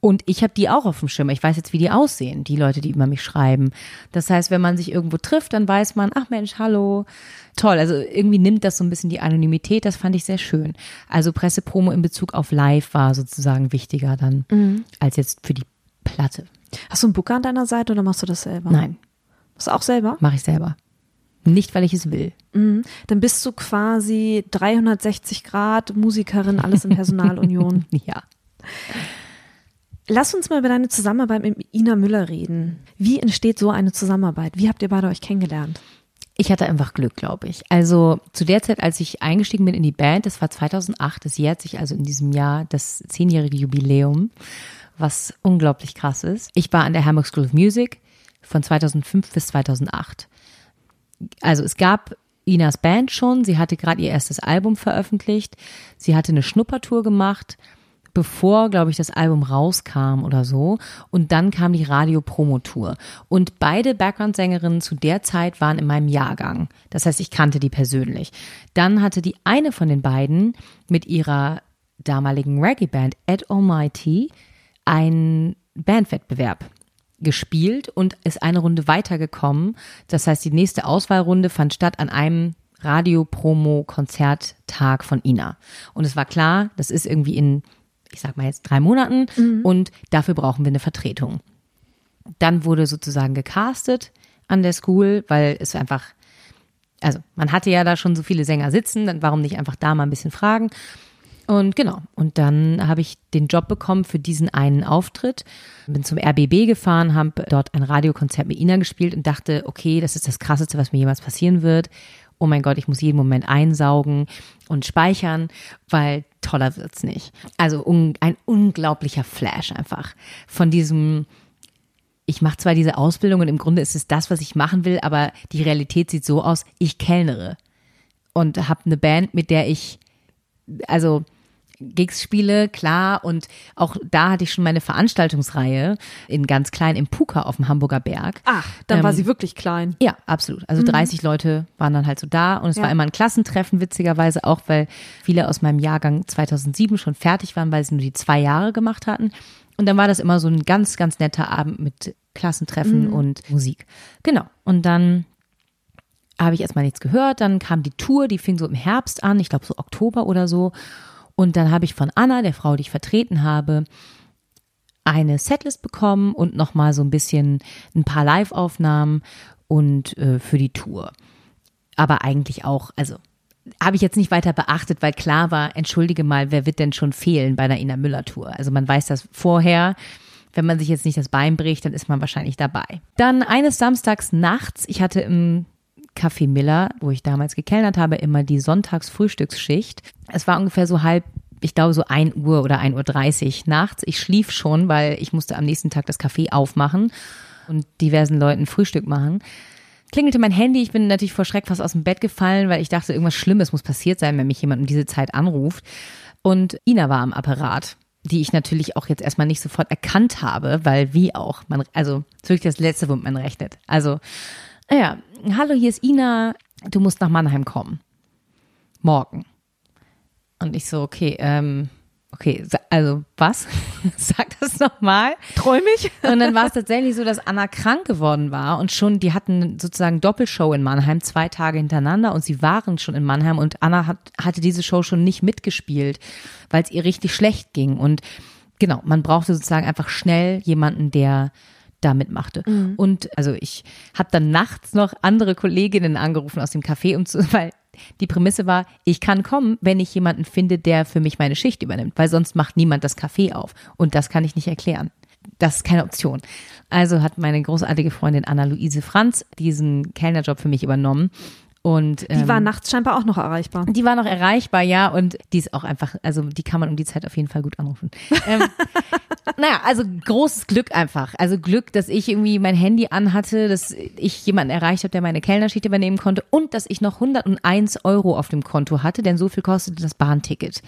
Und ich habe die auch auf dem Schirm. Ich weiß jetzt, wie die aussehen, die Leute, die über mich schreiben. Das heißt, wenn man sich irgendwo trifft, dann weiß man, ach Mensch, hallo. Toll. Also irgendwie nimmt das so ein bisschen die Anonymität. Das fand ich sehr schön. Also Pressepromo in Bezug auf Live war sozusagen wichtiger dann mhm. als jetzt für die Platte. Hast du einen Booker an deiner Seite oder machst du das selber? Nein. Machst du auch selber? Mache ich selber. Nicht, weil ich es will. Mhm. Dann bist du quasi 360 Grad Musikerin, alles in Personalunion. ja. Lass uns mal über deine Zusammenarbeit mit Ina Müller reden. Wie entsteht so eine Zusammenarbeit? Wie habt ihr beide euch kennengelernt? Ich hatte einfach Glück, glaube ich. Also zu der Zeit, als ich eingestiegen bin in die Band, das war 2008, das jährt sich also in diesem Jahr das zehnjährige Jubiläum, was unglaublich krass ist. Ich war an der Hamburg School of Music von 2005 bis 2008 also es gab Inas Band schon, sie hatte gerade ihr erstes Album veröffentlicht, sie hatte eine Schnuppertour gemacht, bevor, glaube ich, das Album rauskam oder so. Und dann kam die Radio-Promo-Tour. Und beide Background-Sängerinnen zu der Zeit waren in meinem Jahrgang. Das heißt, ich kannte die persönlich. Dann hatte die eine von den beiden mit ihrer damaligen Reggae-Band Ed Almighty einen Bandwettbewerb gespielt und ist eine Runde weitergekommen. Das heißt, die nächste Auswahlrunde fand statt an einem Radio-Promo-Konzerttag von Ina. Und es war klar, das ist irgendwie in, ich sag mal jetzt drei Monaten mhm. und dafür brauchen wir eine Vertretung. Dann wurde sozusagen gecastet an der School, weil es einfach, also man hatte ja da schon so viele Sänger sitzen, dann warum nicht einfach da mal ein bisschen fragen. Und genau, und dann habe ich den Job bekommen für diesen einen Auftritt. Bin zum RBB gefahren, habe dort ein Radiokonzert mit Ina gespielt und dachte, okay, das ist das Krasseste, was mir jemals passieren wird. Oh mein Gott, ich muss jeden Moment einsaugen und speichern, weil toller wird's nicht. Also un ein unglaublicher Flash einfach von diesem ich mache zwar diese Ausbildung und im Grunde ist es das, was ich machen will, aber die Realität sieht so aus, ich kellnere und habe eine Band, mit der ich also Gigs spiele, klar. Und auch da hatte ich schon meine Veranstaltungsreihe in ganz klein im Puka auf dem Hamburger Berg. Ach, dann ähm, war sie wirklich klein. Ja, absolut. Also mhm. 30 Leute waren dann halt so da und es ja. war immer ein Klassentreffen, witzigerweise auch, weil viele aus meinem Jahrgang 2007 schon fertig waren, weil sie nur die zwei Jahre gemacht hatten. Und dann war das immer so ein ganz, ganz netter Abend mit Klassentreffen mhm. und Musik. Genau. Und dann habe ich erstmal nichts gehört. Dann kam die Tour, die fing so im Herbst an, ich glaube so Oktober oder so. Und dann habe ich von Anna, der Frau, die ich vertreten habe, eine Setlist bekommen und nochmal so ein bisschen ein paar Live-Aufnahmen und äh, für die Tour. Aber eigentlich auch, also habe ich jetzt nicht weiter beachtet, weil klar war, entschuldige mal, wer wird denn schon fehlen bei einer Ina Müller Tour? Also man weiß das vorher. Wenn man sich jetzt nicht das Bein bricht, dann ist man wahrscheinlich dabei. Dann eines Samstags nachts, ich hatte im Café Miller, wo ich damals gekellnert habe, immer die Sonntagsfrühstücksschicht. Es war ungefähr so halb ich glaube so ein Uhr oder ein Uhr dreißig nachts. Ich schlief schon, weil ich musste am nächsten Tag das Café aufmachen und diversen Leuten Frühstück machen. Klingelte mein Handy, ich bin natürlich vor Schreck fast aus dem Bett gefallen, weil ich dachte, irgendwas Schlimmes muss passiert sein, wenn mich jemand um diese Zeit anruft. Und Ina war am Apparat, die ich natürlich auch jetzt erstmal nicht sofort erkannt habe, weil wie auch, man, also wirklich das Letzte, womit man rechnet. Also ja, hallo, hier ist Ina, du musst nach Mannheim kommen. Morgen. Und ich so, okay, ähm, okay, also was? Sag das nochmal. Träum ich? Und dann war es tatsächlich so, dass Anna krank geworden war und schon, die hatten sozusagen Doppelshow in Mannheim, zwei Tage hintereinander und sie waren schon in Mannheim und Anna hat, hatte diese Show schon nicht mitgespielt, weil es ihr richtig schlecht ging. Und genau, man brauchte sozusagen einfach schnell jemanden, der da mitmachte. Mhm. Und also ich habe dann nachts noch andere Kolleginnen angerufen aus dem Café, um zu, weil die Prämisse war, ich kann kommen, wenn ich jemanden finde, der für mich meine Schicht übernimmt, weil sonst macht niemand das Café auf. Und das kann ich nicht erklären. Das ist keine Option. Also hat meine großartige Freundin Anna-Luise Franz diesen Kellnerjob für mich übernommen. Und, ähm, die war ähm, nachts scheinbar auch noch erreichbar. Die war noch erreichbar, ja. Und die ist auch einfach, also die kann man um die Zeit auf jeden Fall gut anrufen. ähm, naja, also großes Glück einfach. Also Glück, dass ich irgendwie mein Handy anhatte, dass ich jemanden erreicht habe, der meine Kellnerschicht übernehmen konnte und dass ich noch 101 Euro auf dem Konto hatte, denn so viel kostete das Bahnticket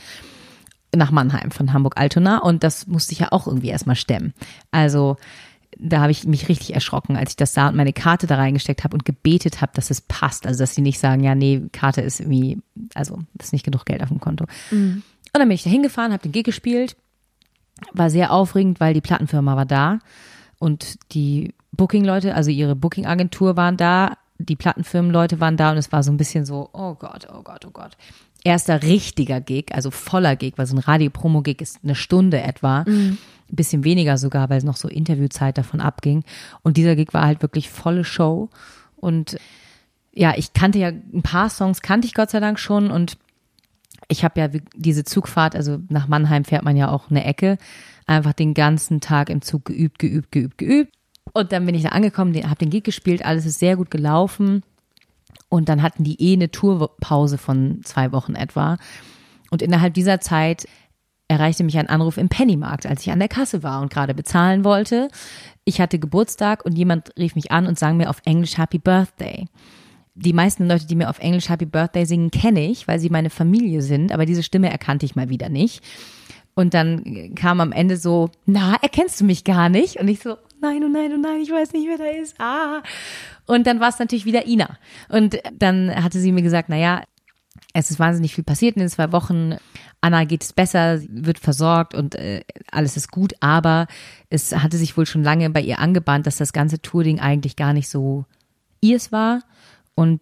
nach Mannheim von Hamburg-Altona und das musste ich ja auch irgendwie erstmal stemmen. Also da habe ich mich richtig erschrocken, als ich das sah und meine Karte da reingesteckt habe und gebetet habe, dass es passt. Also, dass sie nicht sagen, ja, nee, Karte ist irgendwie, also, das ist nicht genug Geld auf dem Konto. Mhm. Und dann bin ich da hingefahren, habe den Gig gespielt. War sehr aufregend, weil die Plattenfirma war da und die Booking-Leute, also ihre Booking-Agentur waren da, die Plattenfirmenleute waren da und es war so ein bisschen so, oh Gott, oh Gott, oh Gott. Erster richtiger Gig, also voller Gig, weil so ein Radio-Promo-Gig ist eine Stunde etwa. Mhm ein bisschen weniger sogar, weil es noch so Interviewzeit davon abging. Und dieser Gig war halt wirklich volle Show. Und ja, ich kannte ja ein paar Songs, kannte ich Gott sei Dank schon. Und ich habe ja diese Zugfahrt, also nach Mannheim fährt man ja auch eine Ecke, einfach den ganzen Tag im Zug geübt, geübt, geübt, geübt. Und dann bin ich da angekommen, habe den Gig gespielt, alles ist sehr gut gelaufen. Und dann hatten die eh eine Tourpause von zwei Wochen etwa. Und innerhalb dieser Zeit erreichte mich ein Anruf im Pennymarkt, als ich an der Kasse war und gerade bezahlen wollte. Ich hatte Geburtstag und jemand rief mich an und sang mir auf Englisch Happy Birthday. Die meisten Leute, die mir auf Englisch Happy Birthday singen, kenne ich, weil sie meine Familie sind, aber diese Stimme erkannte ich mal wieder nicht. Und dann kam am Ende so, na, erkennst du mich gar nicht? Und ich so, nein, oh nein, oh nein, ich weiß nicht, wer da ist. Ah. Und dann war es natürlich wieder Ina. Und dann hatte sie mir gesagt, naja, es ist wahnsinnig viel passiert in den zwei Wochen. Anna geht es besser, wird versorgt und äh, alles ist gut, aber es hatte sich wohl schon lange bei ihr angebahnt, dass das ganze Tourding eigentlich gar nicht so ihrs war und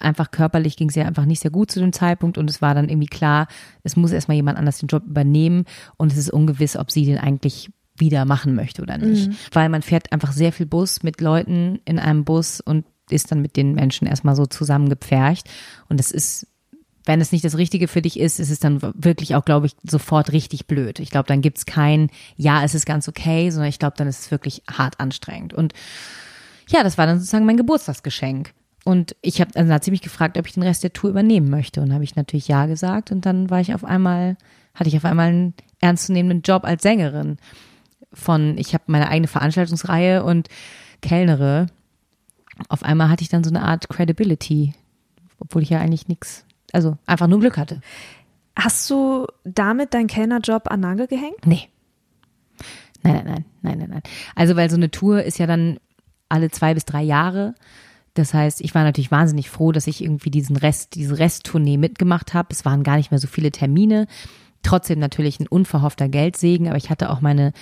einfach körperlich ging es ihr einfach nicht sehr gut zu dem Zeitpunkt und es war dann irgendwie klar, es muss erstmal jemand anders den Job übernehmen und es ist ungewiss, ob sie den eigentlich wieder machen möchte oder nicht. Mhm. Weil man fährt einfach sehr viel Bus mit Leuten in einem Bus und ist dann mit den Menschen erstmal so zusammengepfercht und das ist wenn es nicht das Richtige für dich ist, ist es dann wirklich auch, glaube ich, sofort richtig blöd. Ich glaube, dann gibt es kein, ja, es ist ganz okay, sondern ich glaube, dann ist es wirklich hart anstrengend. Und ja, das war dann sozusagen mein Geburtstagsgeschenk. Und ich habe, also hat sie mich gefragt, ob ich den Rest der Tour übernehmen möchte. Und habe ich natürlich ja gesagt. Und dann war ich auf einmal, hatte ich auf einmal einen ernstzunehmenden Job als Sängerin. Von, ich habe meine eigene Veranstaltungsreihe und Kellnere. Auf einmal hatte ich dann so eine Art Credibility, obwohl ich ja eigentlich nichts also einfach nur Glück hatte. Hast du damit deinen Kellnerjob an Nagel gehängt? Nee. Nein, nein, nein, nein, nein, nein. Also, weil so eine Tour ist ja dann alle zwei bis drei Jahre. Das heißt, ich war natürlich wahnsinnig froh, dass ich irgendwie diesen Rest, diese Resttournee mitgemacht habe. Es waren gar nicht mehr so viele Termine. Trotzdem natürlich ein unverhoffter Geldsegen, aber ich hatte auch meine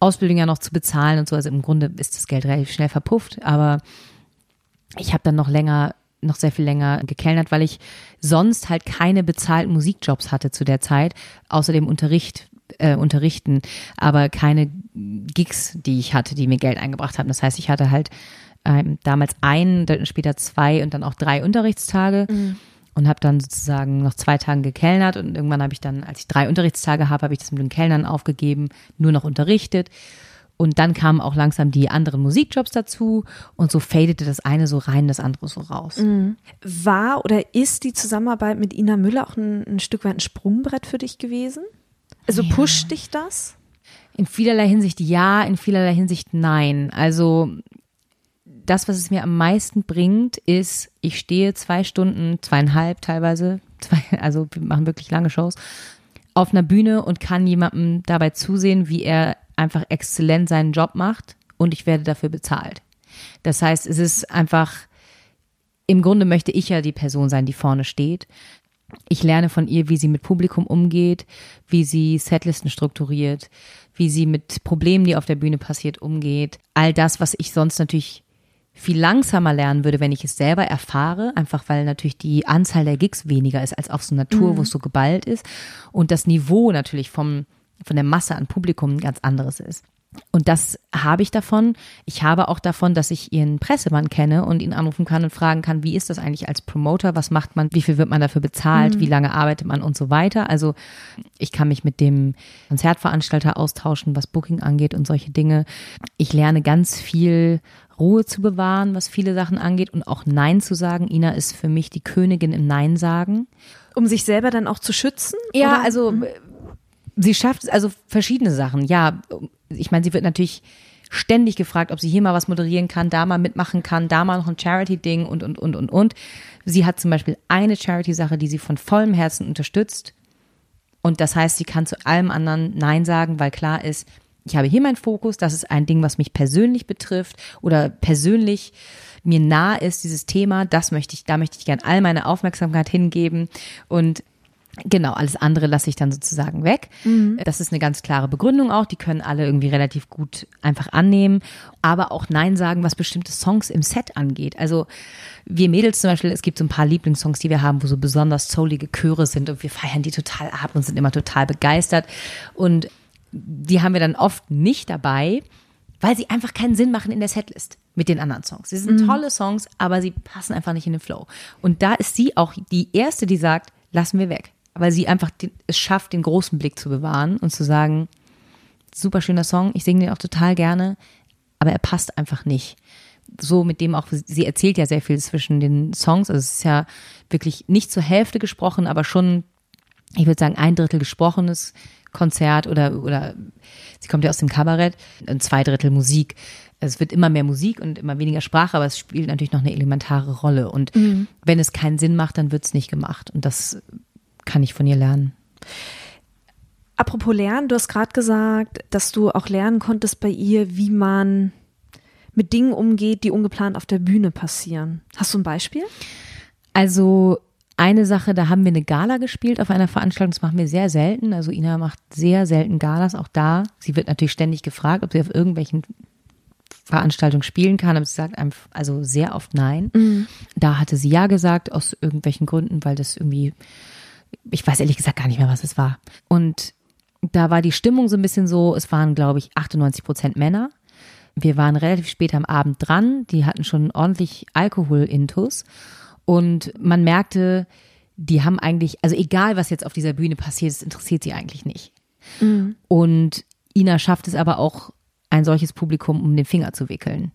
Ausbildung ja noch zu bezahlen und so. Also im Grunde ist das Geld relativ schnell verpufft, aber ich habe dann noch länger noch sehr viel länger gekellnert, weil ich sonst halt keine bezahlten Musikjobs hatte zu der Zeit, außerdem Unterricht äh, unterrichten, aber keine Gigs, die ich hatte, die mir Geld eingebracht haben. Das heißt, ich hatte halt ähm, damals einen, dann später zwei und dann auch drei Unterrichtstage. Mhm. Und habe dann sozusagen noch zwei Tage gekellnert und irgendwann habe ich dann, als ich drei Unterrichtstage habe, habe ich das mit den Kellnern aufgegeben, nur noch unterrichtet. Und dann kamen auch langsam die anderen Musikjobs dazu und so fadete das eine so rein, das andere so raus. Mhm. War oder ist die Zusammenarbeit mit Ina Müller auch ein, ein Stück weit ein Sprungbrett für dich gewesen? Also ja. pusht dich das? In vielerlei Hinsicht ja, in vielerlei Hinsicht nein. Also das, was es mir am meisten bringt, ist, ich stehe zwei Stunden, zweieinhalb teilweise, zwei, also wir machen wirklich lange Shows, auf einer Bühne und kann jemandem dabei zusehen, wie er einfach exzellent seinen Job macht und ich werde dafür bezahlt. Das heißt, es ist einfach, im Grunde möchte ich ja die Person sein, die vorne steht. Ich lerne von ihr, wie sie mit Publikum umgeht, wie sie Setlisten strukturiert, wie sie mit Problemen, die auf der Bühne passiert, umgeht. All das, was ich sonst natürlich viel langsamer lernen würde, wenn ich es selber erfahre, einfach weil natürlich die Anzahl der Gigs weniger ist als auf so Tour, mhm. wo es so geballt ist und das Niveau natürlich vom von der Masse an Publikum ein ganz anderes ist. Und das habe ich davon. Ich habe auch davon, dass ich ihren Pressemann kenne und ihn anrufen kann und fragen kann, wie ist das eigentlich als Promoter? Was macht man? Wie viel wird man dafür bezahlt? Mhm. Wie lange arbeitet man und so weiter? Also ich kann mich mit dem Konzertveranstalter austauschen, was Booking angeht und solche Dinge. Ich lerne ganz viel Ruhe zu bewahren, was viele Sachen angeht und auch Nein zu sagen. Ina ist für mich die Königin im Nein sagen. Um sich selber dann auch zu schützen? Ja, oder? also mhm. sie schafft also verschiedene Sachen. Ja, ich meine, sie wird natürlich ständig gefragt, ob sie hier mal was moderieren kann, da mal mitmachen kann, da mal noch ein Charity-Ding und, und, und, und, und. Sie hat zum Beispiel eine Charity-Sache, die sie von vollem Herzen unterstützt. Und das heißt, sie kann zu allem anderen Nein sagen, weil klar ist, ich habe hier meinen Fokus, das ist ein Ding, was mich persönlich betrifft oder persönlich mir nah ist, dieses Thema, das möchte ich, da möchte ich gern all meine Aufmerksamkeit hingeben und Genau, alles andere lasse ich dann sozusagen weg. Mhm. Das ist eine ganz klare Begründung auch. Die können alle irgendwie relativ gut einfach annehmen, aber auch Nein sagen, was bestimmte Songs im Set angeht. Also wir Mädels zum Beispiel, es gibt so ein paar Lieblingssongs, die wir haben, wo so besonders soulige Chöre sind und wir feiern die total ab und sind immer total begeistert. Und die haben wir dann oft nicht dabei, weil sie einfach keinen Sinn machen in der Setlist mit den anderen Songs. Sie sind mhm. tolle Songs, aber sie passen einfach nicht in den Flow. Und da ist sie auch die erste, die sagt, lassen wir weg. Weil sie einfach den, es schafft, den großen Blick zu bewahren und zu sagen, super schöner Song, ich singe den auch total gerne, aber er passt einfach nicht. So mit dem auch, sie erzählt ja sehr viel zwischen den Songs, also es ist ja wirklich nicht zur Hälfte gesprochen, aber schon, ich würde sagen, ein Drittel gesprochenes, Konzert oder, oder sie kommt ja aus dem Kabarett, ein zwei Drittel Musik. Es wird immer mehr Musik und immer weniger Sprache, aber es spielt natürlich noch eine elementare Rolle. Und mhm. wenn es keinen Sinn macht, dann wird es nicht gemacht. Und das kann ich von ihr lernen. Apropos Lernen, du hast gerade gesagt, dass du auch lernen konntest bei ihr, wie man mit Dingen umgeht, die ungeplant auf der Bühne passieren. Hast du ein Beispiel? Also eine Sache, da haben wir eine Gala gespielt auf einer Veranstaltung, das machen wir sehr selten. Also Ina macht sehr selten Galas, auch da. Sie wird natürlich ständig gefragt, ob sie auf irgendwelchen Veranstaltungen spielen kann, aber sie sagt einfach, also sehr oft nein. Mhm. Da hatte sie ja gesagt, aus irgendwelchen Gründen, weil das irgendwie, ich weiß ehrlich gesagt gar nicht mehr, was es war. Und da war die Stimmung so ein bisschen so, es waren, glaube ich, 98 Prozent Männer. Wir waren relativ spät am Abend dran, die hatten schon ordentlich Alkohol-Intus. Und man merkte, die haben eigentlich, also egal was jetzt auf dieser Bühne passiert, es interessiert sie eigentlich nicht. Mhm. Und Ina schafft es aber auch, ein solches Publikum um den Finger zu wickeln.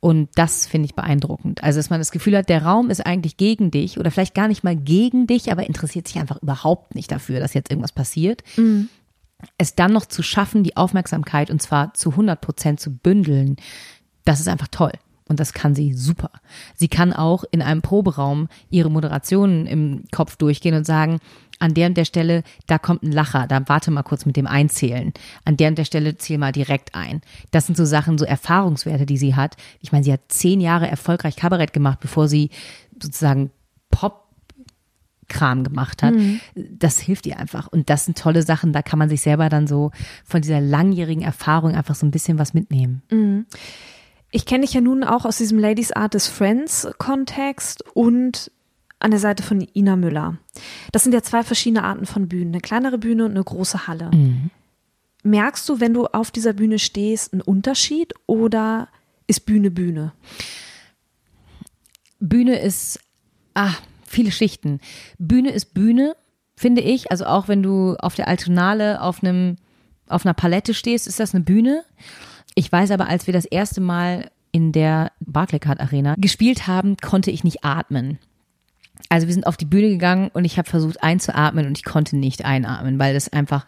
Und das finde ich beeindruckend. Also, dass man das Gefühl hat, der Raum ist eigentlich gegen dich oder vielleicht gar nicht mal gegen dich, aber interessiert sich einfach überhaupt nicht dafür, dass jetzt irgendwas passiert. Mhm. Es dann noch zu schaffen, die Aufmerksamkeit und zwar zu 100 Prozent zu bündeln, das ist einfach toll. Und das kann sie super. Sie kann auch in einem Proberaum ihre Moderationen im Kopf durchgehen und sagen, an der und der Stelle, da kommt ein Lacher, da warte mal kurz mit dem Einzählen. An der und der Stelle zähl mal direkt ein. Das sind so Sachen, so Erfahrungswerte, die sie hat. Ich meine, sie hat zehn Jahre erfolgreich Kabarett gemacht, bevor sie sozusagen Pop Kram gemacht hat. Mhm. Das hilft ihr einfach. Und das sind tolle Sachen, da kann man sich selber dann so von dieser langjährigen Erfahrung einfach so ein bisschen was mitnehmen. Mhm. Ich kenne dich ja nun auch aus diesem Ladies Artist Friends Kontext und an der Seite von Ina Müller. Das sind ja zwei verschiedene Arten von Bühnen, eine kleinere Bühne und eine große Halle. Mhm. Merkst du, wenn du auf dieser Bühne stehst, einen Unterschied oder ist Bühne Bühne? Bühne ist, ah, viele Schichten. Bühne ist Bühne, finde ich. Also auch wenn du auf der Altonale auf einem, auf einer Palette stehst, ist das eine Bühne. Ich weiß aber, als wir das erste Mal in der Barclaycard Arena gespielt haben, konnte ich nicht atmen. Also wir sind auf die Bühne gegangen und ich habe versucht einzuatmen und ich konnte nicht einatmen, weil das einfach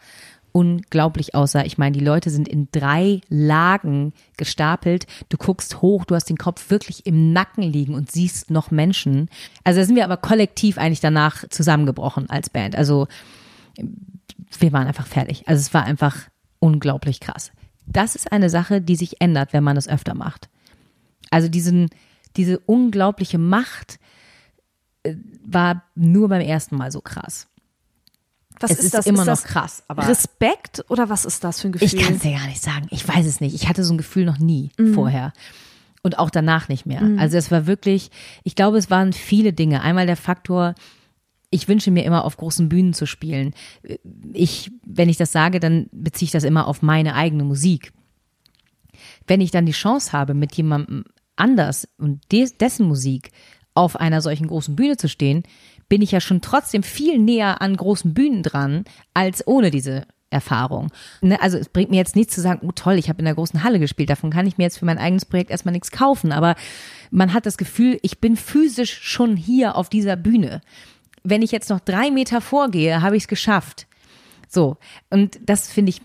unglaublich aussah. Ich meine, die Leute sind in drei Lagen gestapelt. Du guckst hoch, du hast den Kopf wirklich im Nacken liegen und siehst noch Menschen. Also da sind wir aber kollektiv eigentlich danach zusammengebrochen als Band. Also wir waren einfach fertig. Also es war einfach unglaublich krass das ist eine Sache, die sich ändert, wenn man es öfter macht. Also diesen, diese unglaubliche Macht äh, war nur beim ersten Mal so krass. Was es ist, ist das? immer ist das noch krass. Aber Respekt oder was ist das für ein Gefühl? Ich kann es ja gar nicht sagen. Ich weiß es nicht. Ich hatte so ein Gefühl noch nie mhm. vorher. Und auch danach nicht mehr. Mhm. Also es war wirklich, ich glaube, es waren viele Dinge. Einmal der Faktor, ich wünsche mir immer auf großen Bühnen zu spielen. Ich, wenn ich das sage, dann beziehe ich das immer auf meine eigene Musik. wenn ich dann die Chance habe, mit jemandem anders und des, dessen Musik auf einer solchen großen Bühne zu stehen, bin ich ja schon trotzdem viel näher an großen Bühnen dran, als ohne diese Erfahrung. Ne? Also es bringt mir jetzt nichts zu sagen, oh toll, ich habe in der großen Halle gespielt, davon kann ich mir jetzt für mein eigenes Projekt erstmal nichts kaufen, aber man hat das Gefühl, ich bin physisch schon hier auf dieser Bühne. Wenn ich jetzt noch drei Meter vorgehe, habe ich es geschafft. So, und das finde ich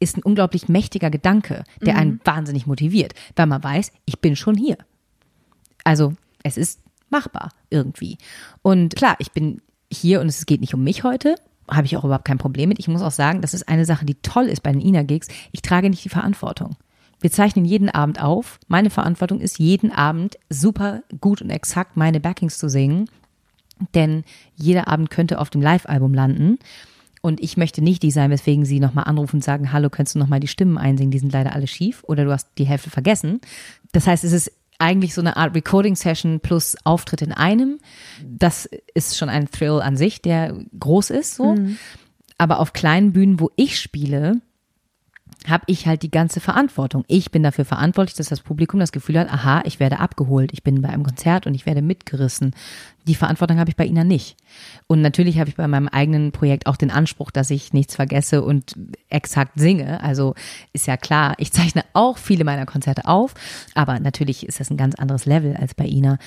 ist ein unglaublich mächtiger Gedanke, der mhm. einen wahnsinnig motiviert, weil man weiß, ich bin schon hier. Also es ist machbar irgendwie. Und klar, ich bin hier und es geht nicht um mich heute, habe ich auch überhaupt kein Problem mit. Ich muss auch sagen, das ist eine Sache, die toll ist bei den Ina-Gigs. Ich trage nicht die Verantwortung. Wir zeichnen jeden Abend auf. Meine Verantwortung ist, jeden Abend super gut und exakt meine Backings zu singen. Denn jeder Abend könnte auf dem Live-Album landen. Und ich möchte nicht die sein, weswegen sie nochmal anrufen und sagen, hallo, könntest du nochmal die Stimmen einsingen? Die sind leider alle schief oder du hast die Hälfte vergessen. Das heißt, es ist eigentlich so eine Art Recording-Session plus Auftritt in einem. Das ist schon ein Thrill an sich, der groß ist so. Mhm. Aber auf kleinen Bühnen, wo ich spiele, habe ich halt die ganze Verantwortung. Ich bin dafür verantwortlich, dass das Publikum das Gefühl hat, aha, ich werde abgeholt, ich bin bei einem Konzert und ich werde mitgerissen. Die Verantwortung habe ich bei Ihnen nicht. Und natürlich habe ich bei meinem eigenen Projekt auch den Anspruch, dass ich nichts vergesse und exakt singe. Also ist ja klar, ich zeichne auch viele meiner Konzerte auf, aber natürlich ist das ein ganz anderes Level als bei Ina.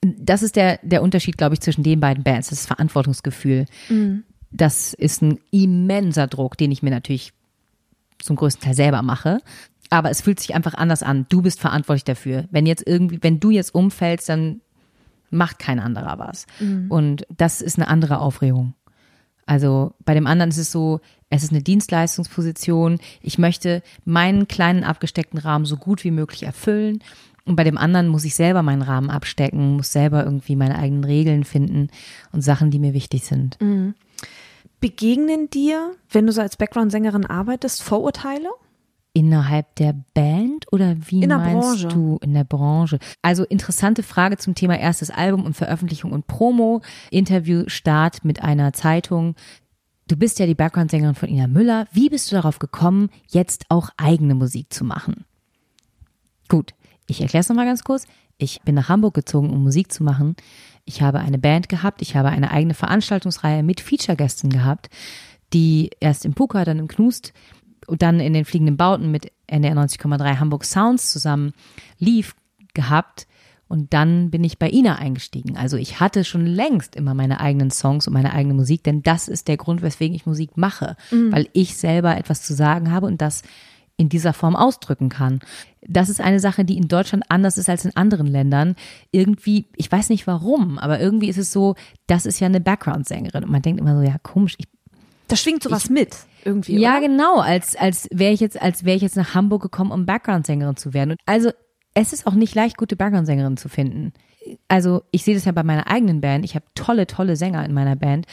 Das ist der, der Unterschied, glaube ich, zwischen den beiden Bands, das Verantwortungsgefühl. Mhm. Das ist ein immenser Druck, den ich mir natürlich zum größten Teil selber mache. Aber es fühlt sich einfach anders an. Du bist verantwortlich dafür. Wenn jetzt irgendwie, wenn du jetzt umfällst, dann macht kein anderer was. Mhm. Und das ist eine andere Aufregung. Also bei dem anderen ist es so, es ist eine Dienstleistungsposition. Ich möchte meinen kleinen abgesteckten Rahmen so gut wie möglich erfüllen. Und bei dem anderen muss ich selber meinen Rahmen abstecken, muss selber irgendwie meine eigenen Regeln finden und Sachen, die mir wichtig sind. Mhm. Begegnen dir, wenn du so als Background-Sängerin arbeitest, Vorurteile? Innerhalb der Band oder wie in meinst Branche. du in der Branche? Also interessante Frage zum Thema erstes Album und Veröffentlichung und Promo. Interviewstart mit einer Zeitung. Du bist ja die Background-Sängerin von Ina Müller. Wie bist du darauf gekommen, jetzt auch eigene Musik zu machen? Gut, ich erkläre es nochmal ganz kurz. Ich bin nach Hamburg gezogen, um Musik zu machen. Ich habe eine Band gehabt, ich habe eine eigene Veranstaltungsreihe mit Feature-Gästen gehabt, die erst im Puka, dann im Knust und dann in den fliegenden Bauten mit NDR 90,3 Hamburg Sounds zusammen lief gehabt. Und dann bin ich bei Ina eingestiegen. Also ich hatte schon längst immer meine eigenen Songs und meine eigene Musik, denn das ist der Grund, weswegen ich Musik mache, mhm. weil ich selber etwas zu sagen habe und das in dieser Form ausdrücken kann. Das ist eine Sache, die in Deutschland anders ist als in anderen Ländern. Irgendwie, ich weiß nicht warum, aber irgendwie ist es so, das ist ja eine Background-Sängerin. Und man denkt immer so, ja, komisch, ich da schwingt sowas ich, mit irgendwie. Ja, oder? genau, als als wäre ich jetzt als wäre ich jetzt nach Hamburg gekommen, um Background-Sängerin zu werden. Und also es ist auch nicht leicht, gute Background-Sängerinnen zu finden. Also ich sehe das ja bei meiner eigenen Band. Ich habe tolle, tolle Sänger in meiner Band,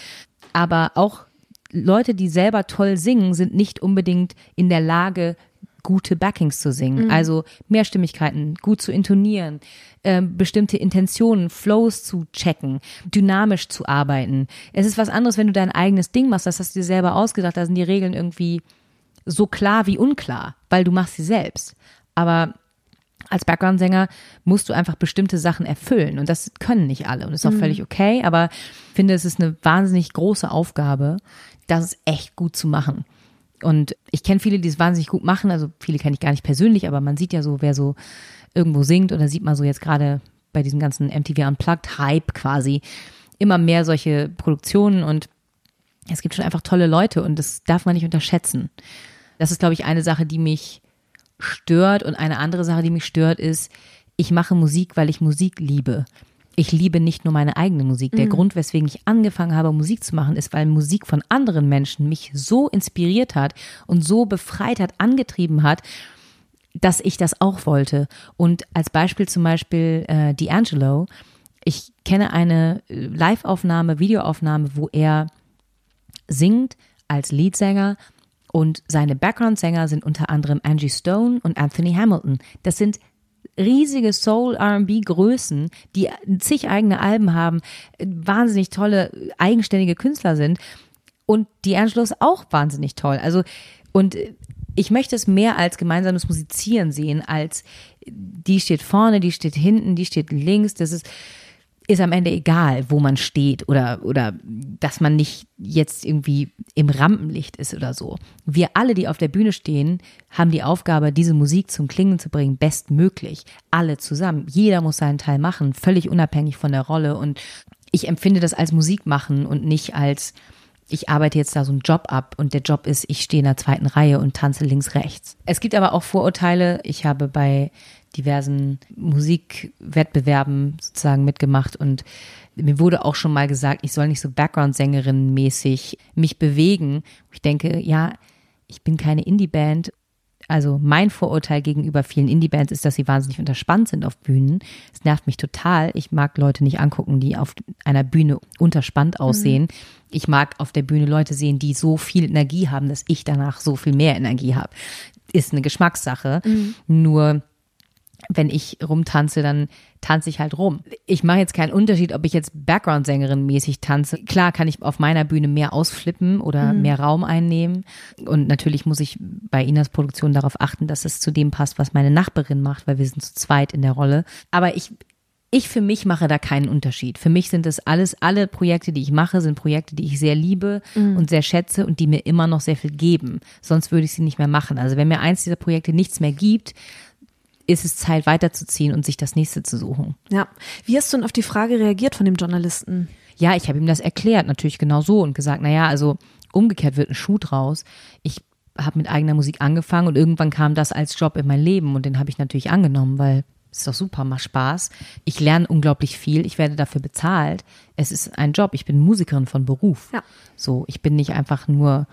aber auch Leute, die selber toll singen, sind nicht unbedingt in der Lage, gute Backings zu singen. Mhm. Also Mehrstimmigkeiten, gut zu intonieren, äh, bestimmte Intentionen, Flows zu checken, dynamisch zu arbeiten. Es ist was anderes, wenn du dein eigenes Ding machst, das hast du dir selber ausgedacht, da sind die Regeln irgendwie so klar wie unklar, weil du machst sie selbst. Aber als Background-Sänger musst du einfach bestimmte Sachen erfüllen und das können nicht alle und ist auch mhm. völlig okay, aber ich finde, es ist eine wahnsinnig große Aufgabe, das echt gut zu machen. Und ich kenne viele, die es wahnsinnig gut machen. Also viele kenne ich gar nicht persönlich, aber man sieht ja so, wer so irgendwo singt oder sieht man so jetzt gerade bei diesem ganzen MTV Unplugged Hype quasi immer mehr solche Produktionen und es gibt schon einfach tolle Leute und das darf man nicht unterschätzen. Das ist, glaube ich, eine Sache, die mich stört und eine andere Sache, die mich stört, ist, ich mache Musik, weil ich Musik liebe ich liebe nicht nur meine eigene Musik. Der mhm. Grund, weswegen ich angefangen habe, Musik zu machen, ist, weil Musik von anderen Menschen mich so inspiriert hat und so befreit hat, angetrieben hat, dass ich das auch wollte. Und als Beispiel zum Beispiel äh, D'Angelo. Ich kenne eine äh, Live-Aufnahme, Videoaufnahme, wo er singt als Leadsänger und seine Background-Sänger sind unter anderem Angie Stone und Anthony Hamilton. Das sind riesige Soul-R&B-Größen, die zig eigene Alben haben, wahnsinnig tolle, eigenständige Künstler sind. Und die ist auch wahnsinnig toll. Also, und ich möchte es mehr als gemeinsames Musizieren sehen, als die steht vorne, die steht hinten, die steht links. Das ist, ist am Ende egal, wo man steht oder, oder dass man nicht jetzt irgendwie im Rampenlicht ist oder so. Wir alle, die auf der Bühne stehen, haben die Aufgabe, diese Musik zum Klingen zu bringen, bestmöglich. Alle zusammen. Jeder muss seinen Teil machen, völlig unabhängig von der Rolle. Und ich empfinde das als Musik machen und nicht als ich arbeite jetzt da so einen Job ab und der Job ist, ich stehe in der zweiten Reihe und tanze links, rechts. Es gibt aber auch Vorurteile. Ich habe bei diversen Musikwettbewerben sozusagen mitgemacht und mir wurde auch schon mal gesagt, ich soll nicht so Background-Sängerin-mäßig mich bewegen. Ich denke, ja, ich bin keine Indie-Band also mein Vorurteil gegenüber vielen Indie-Bands ist, dass sie wahnsinnig unterspannt sind auf Bühnen. Es nervt mich total. Ich mag Leute nicht angucken, die auf einer Bühne unterspannt mhm. aussehen. Mhm. Ich mag auf der Bühne Leute sehen, die so viel Energie haben, dass ich danach so viel mehr Energie habe. Ist eine Geschmackssache. Mhm. Nur wenn ich rumtanze, dann tanze ich halt rum. Ich mache jetzt keinen Unterschied, ob ich jetzt Background-Sängerin mäßig tanze. Klar kann ich auf meiner Bühne mehr ausflippen oder mhm. mehr Raum einnehmen. Und natürlich muss ich bei Inas Produktion darauf achten, dass es zu dem passt, was meine Nachbarin macht, weil wir sind zu zweit in der Rolle. Aber ich, ich für mich mache da keinen Unterschied. Für mich sind das alles, alle Projekte, die ich mache, sind Projekte, die ich sehr liebe mhm. und sehr schätze und die mir immer noch sehr viel geben. Sonst würde ich sie nicht mehr machen. Also wenn mir eins dieser Projekte nichts mehr gibt, ist es Zeit weiterzuziehen und sich das nächste zu suchen. Ja. Wie hast du denn auf die Frage reagiert von dem Journalisten? Ja, ich habe ihm das erklärt, natürlich genau so und gesagt, naja, also umgekehrt wird ein Schuh draus. Ich habe mit eigener Musik angefangen und irgendwann kam das als Job in mein Leben und den habe ich natürlich angenommen, weil es ist doch super, macht Spaß. Ich lerne unglaublich viel, ich werde dafür bezahlt. Es ist ein Job, ich bin Musikerin von Beruf. Ja. So, ich bin nicht einfach nur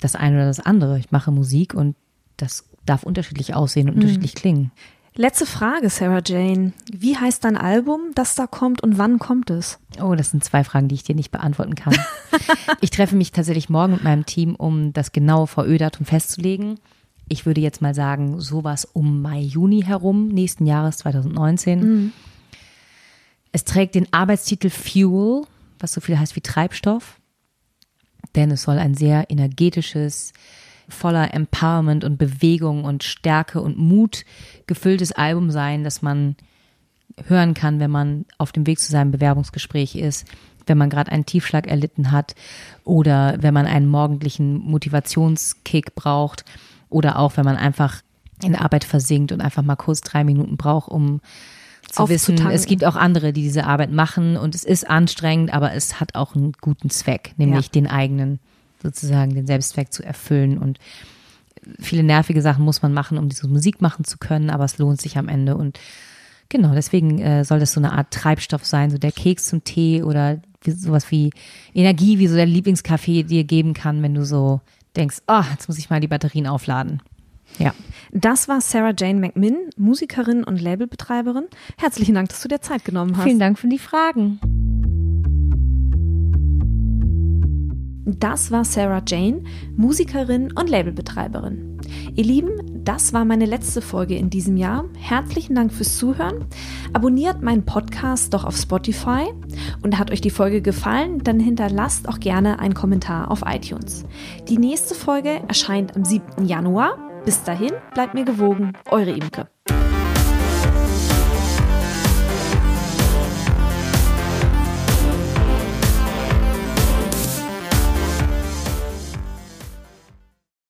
das eine oder das andere. Ich mache Musik und das darf unterschiedlich aussehen und mhm. unterschiedlich klingen. Letzte Frage, Sarah Jane. Wie heißt dein Album, das da kommt und wann kommt es? Oh, das sind zwei Fragen, die ich dir nicht beantworten kann. ich treffe mich tatsächlich morgen mit meinem Team, um das genaue VÖ-Datum festzulegen. Ich würde jetzt mal sagen, sowas um Mai, Juni herum, nächsten Jahres 2019. Mhm. Es trägt den Arbeitstitel Fuel, was so viel heißt wie Treibstoff. Denn es soll ein sehr energetisches, voller Empowerment und Bewegung und Stärke und Mut gefülltes Album sein, das man hören kann, wenn man auf dem Weg zu seinem Bewerbungsgespräch ist, wenn man gerade einen Tiefschlag erlitten hat oder wenn man einen morgendlichen Motivationskick braucht oder auch wenn man einfach in Arbeit versinkt und einfach mal kurz drei Minuten braucht, um zu wissen, es gibt auch andere, die diese Arbeit machen und es ist anstrengend, aber es hat auch einen guten Zweck, nämlich ja. den eigenen sozusagen den Selbstzweck zu erfüllen. Und viele nervige Sachen muss man machen, um diese Musik machen zu können, aber es lohnt sich am Ende. Und genau, deswegen äh, soll das so eine Art Treibstoff sein, so der Keks zum Tee oder wie, sowas wie Energie, wie so der Lieblingskaffee dir geben kann, wenn du so denkst, oh, jetzt muss ich mal die Batterien aufladen. Ja. Das war Sarah Jane McMinn, Musikerin und Labelbetreiberin. Herzlichen Dank, dass du dir Zeit genommen hast. Vielen Dank für die Fragen. Das war Sarah Jane, Musikerin und Labelbetreiberin. Ihr Lieben, das war meine letzte Folge in diesem Jahr. Herzlichen Dank fürs Zuhören. Abonniert meinen Podcast doch auf Spotify und hat euch die Folge gefallen, dann hinterlasst auch gerne einen Kommentar auf iTunes. Die nächste Folge erscheint am 7. Januar. Bis dahin, bleibt mir gewogen, eure Imke.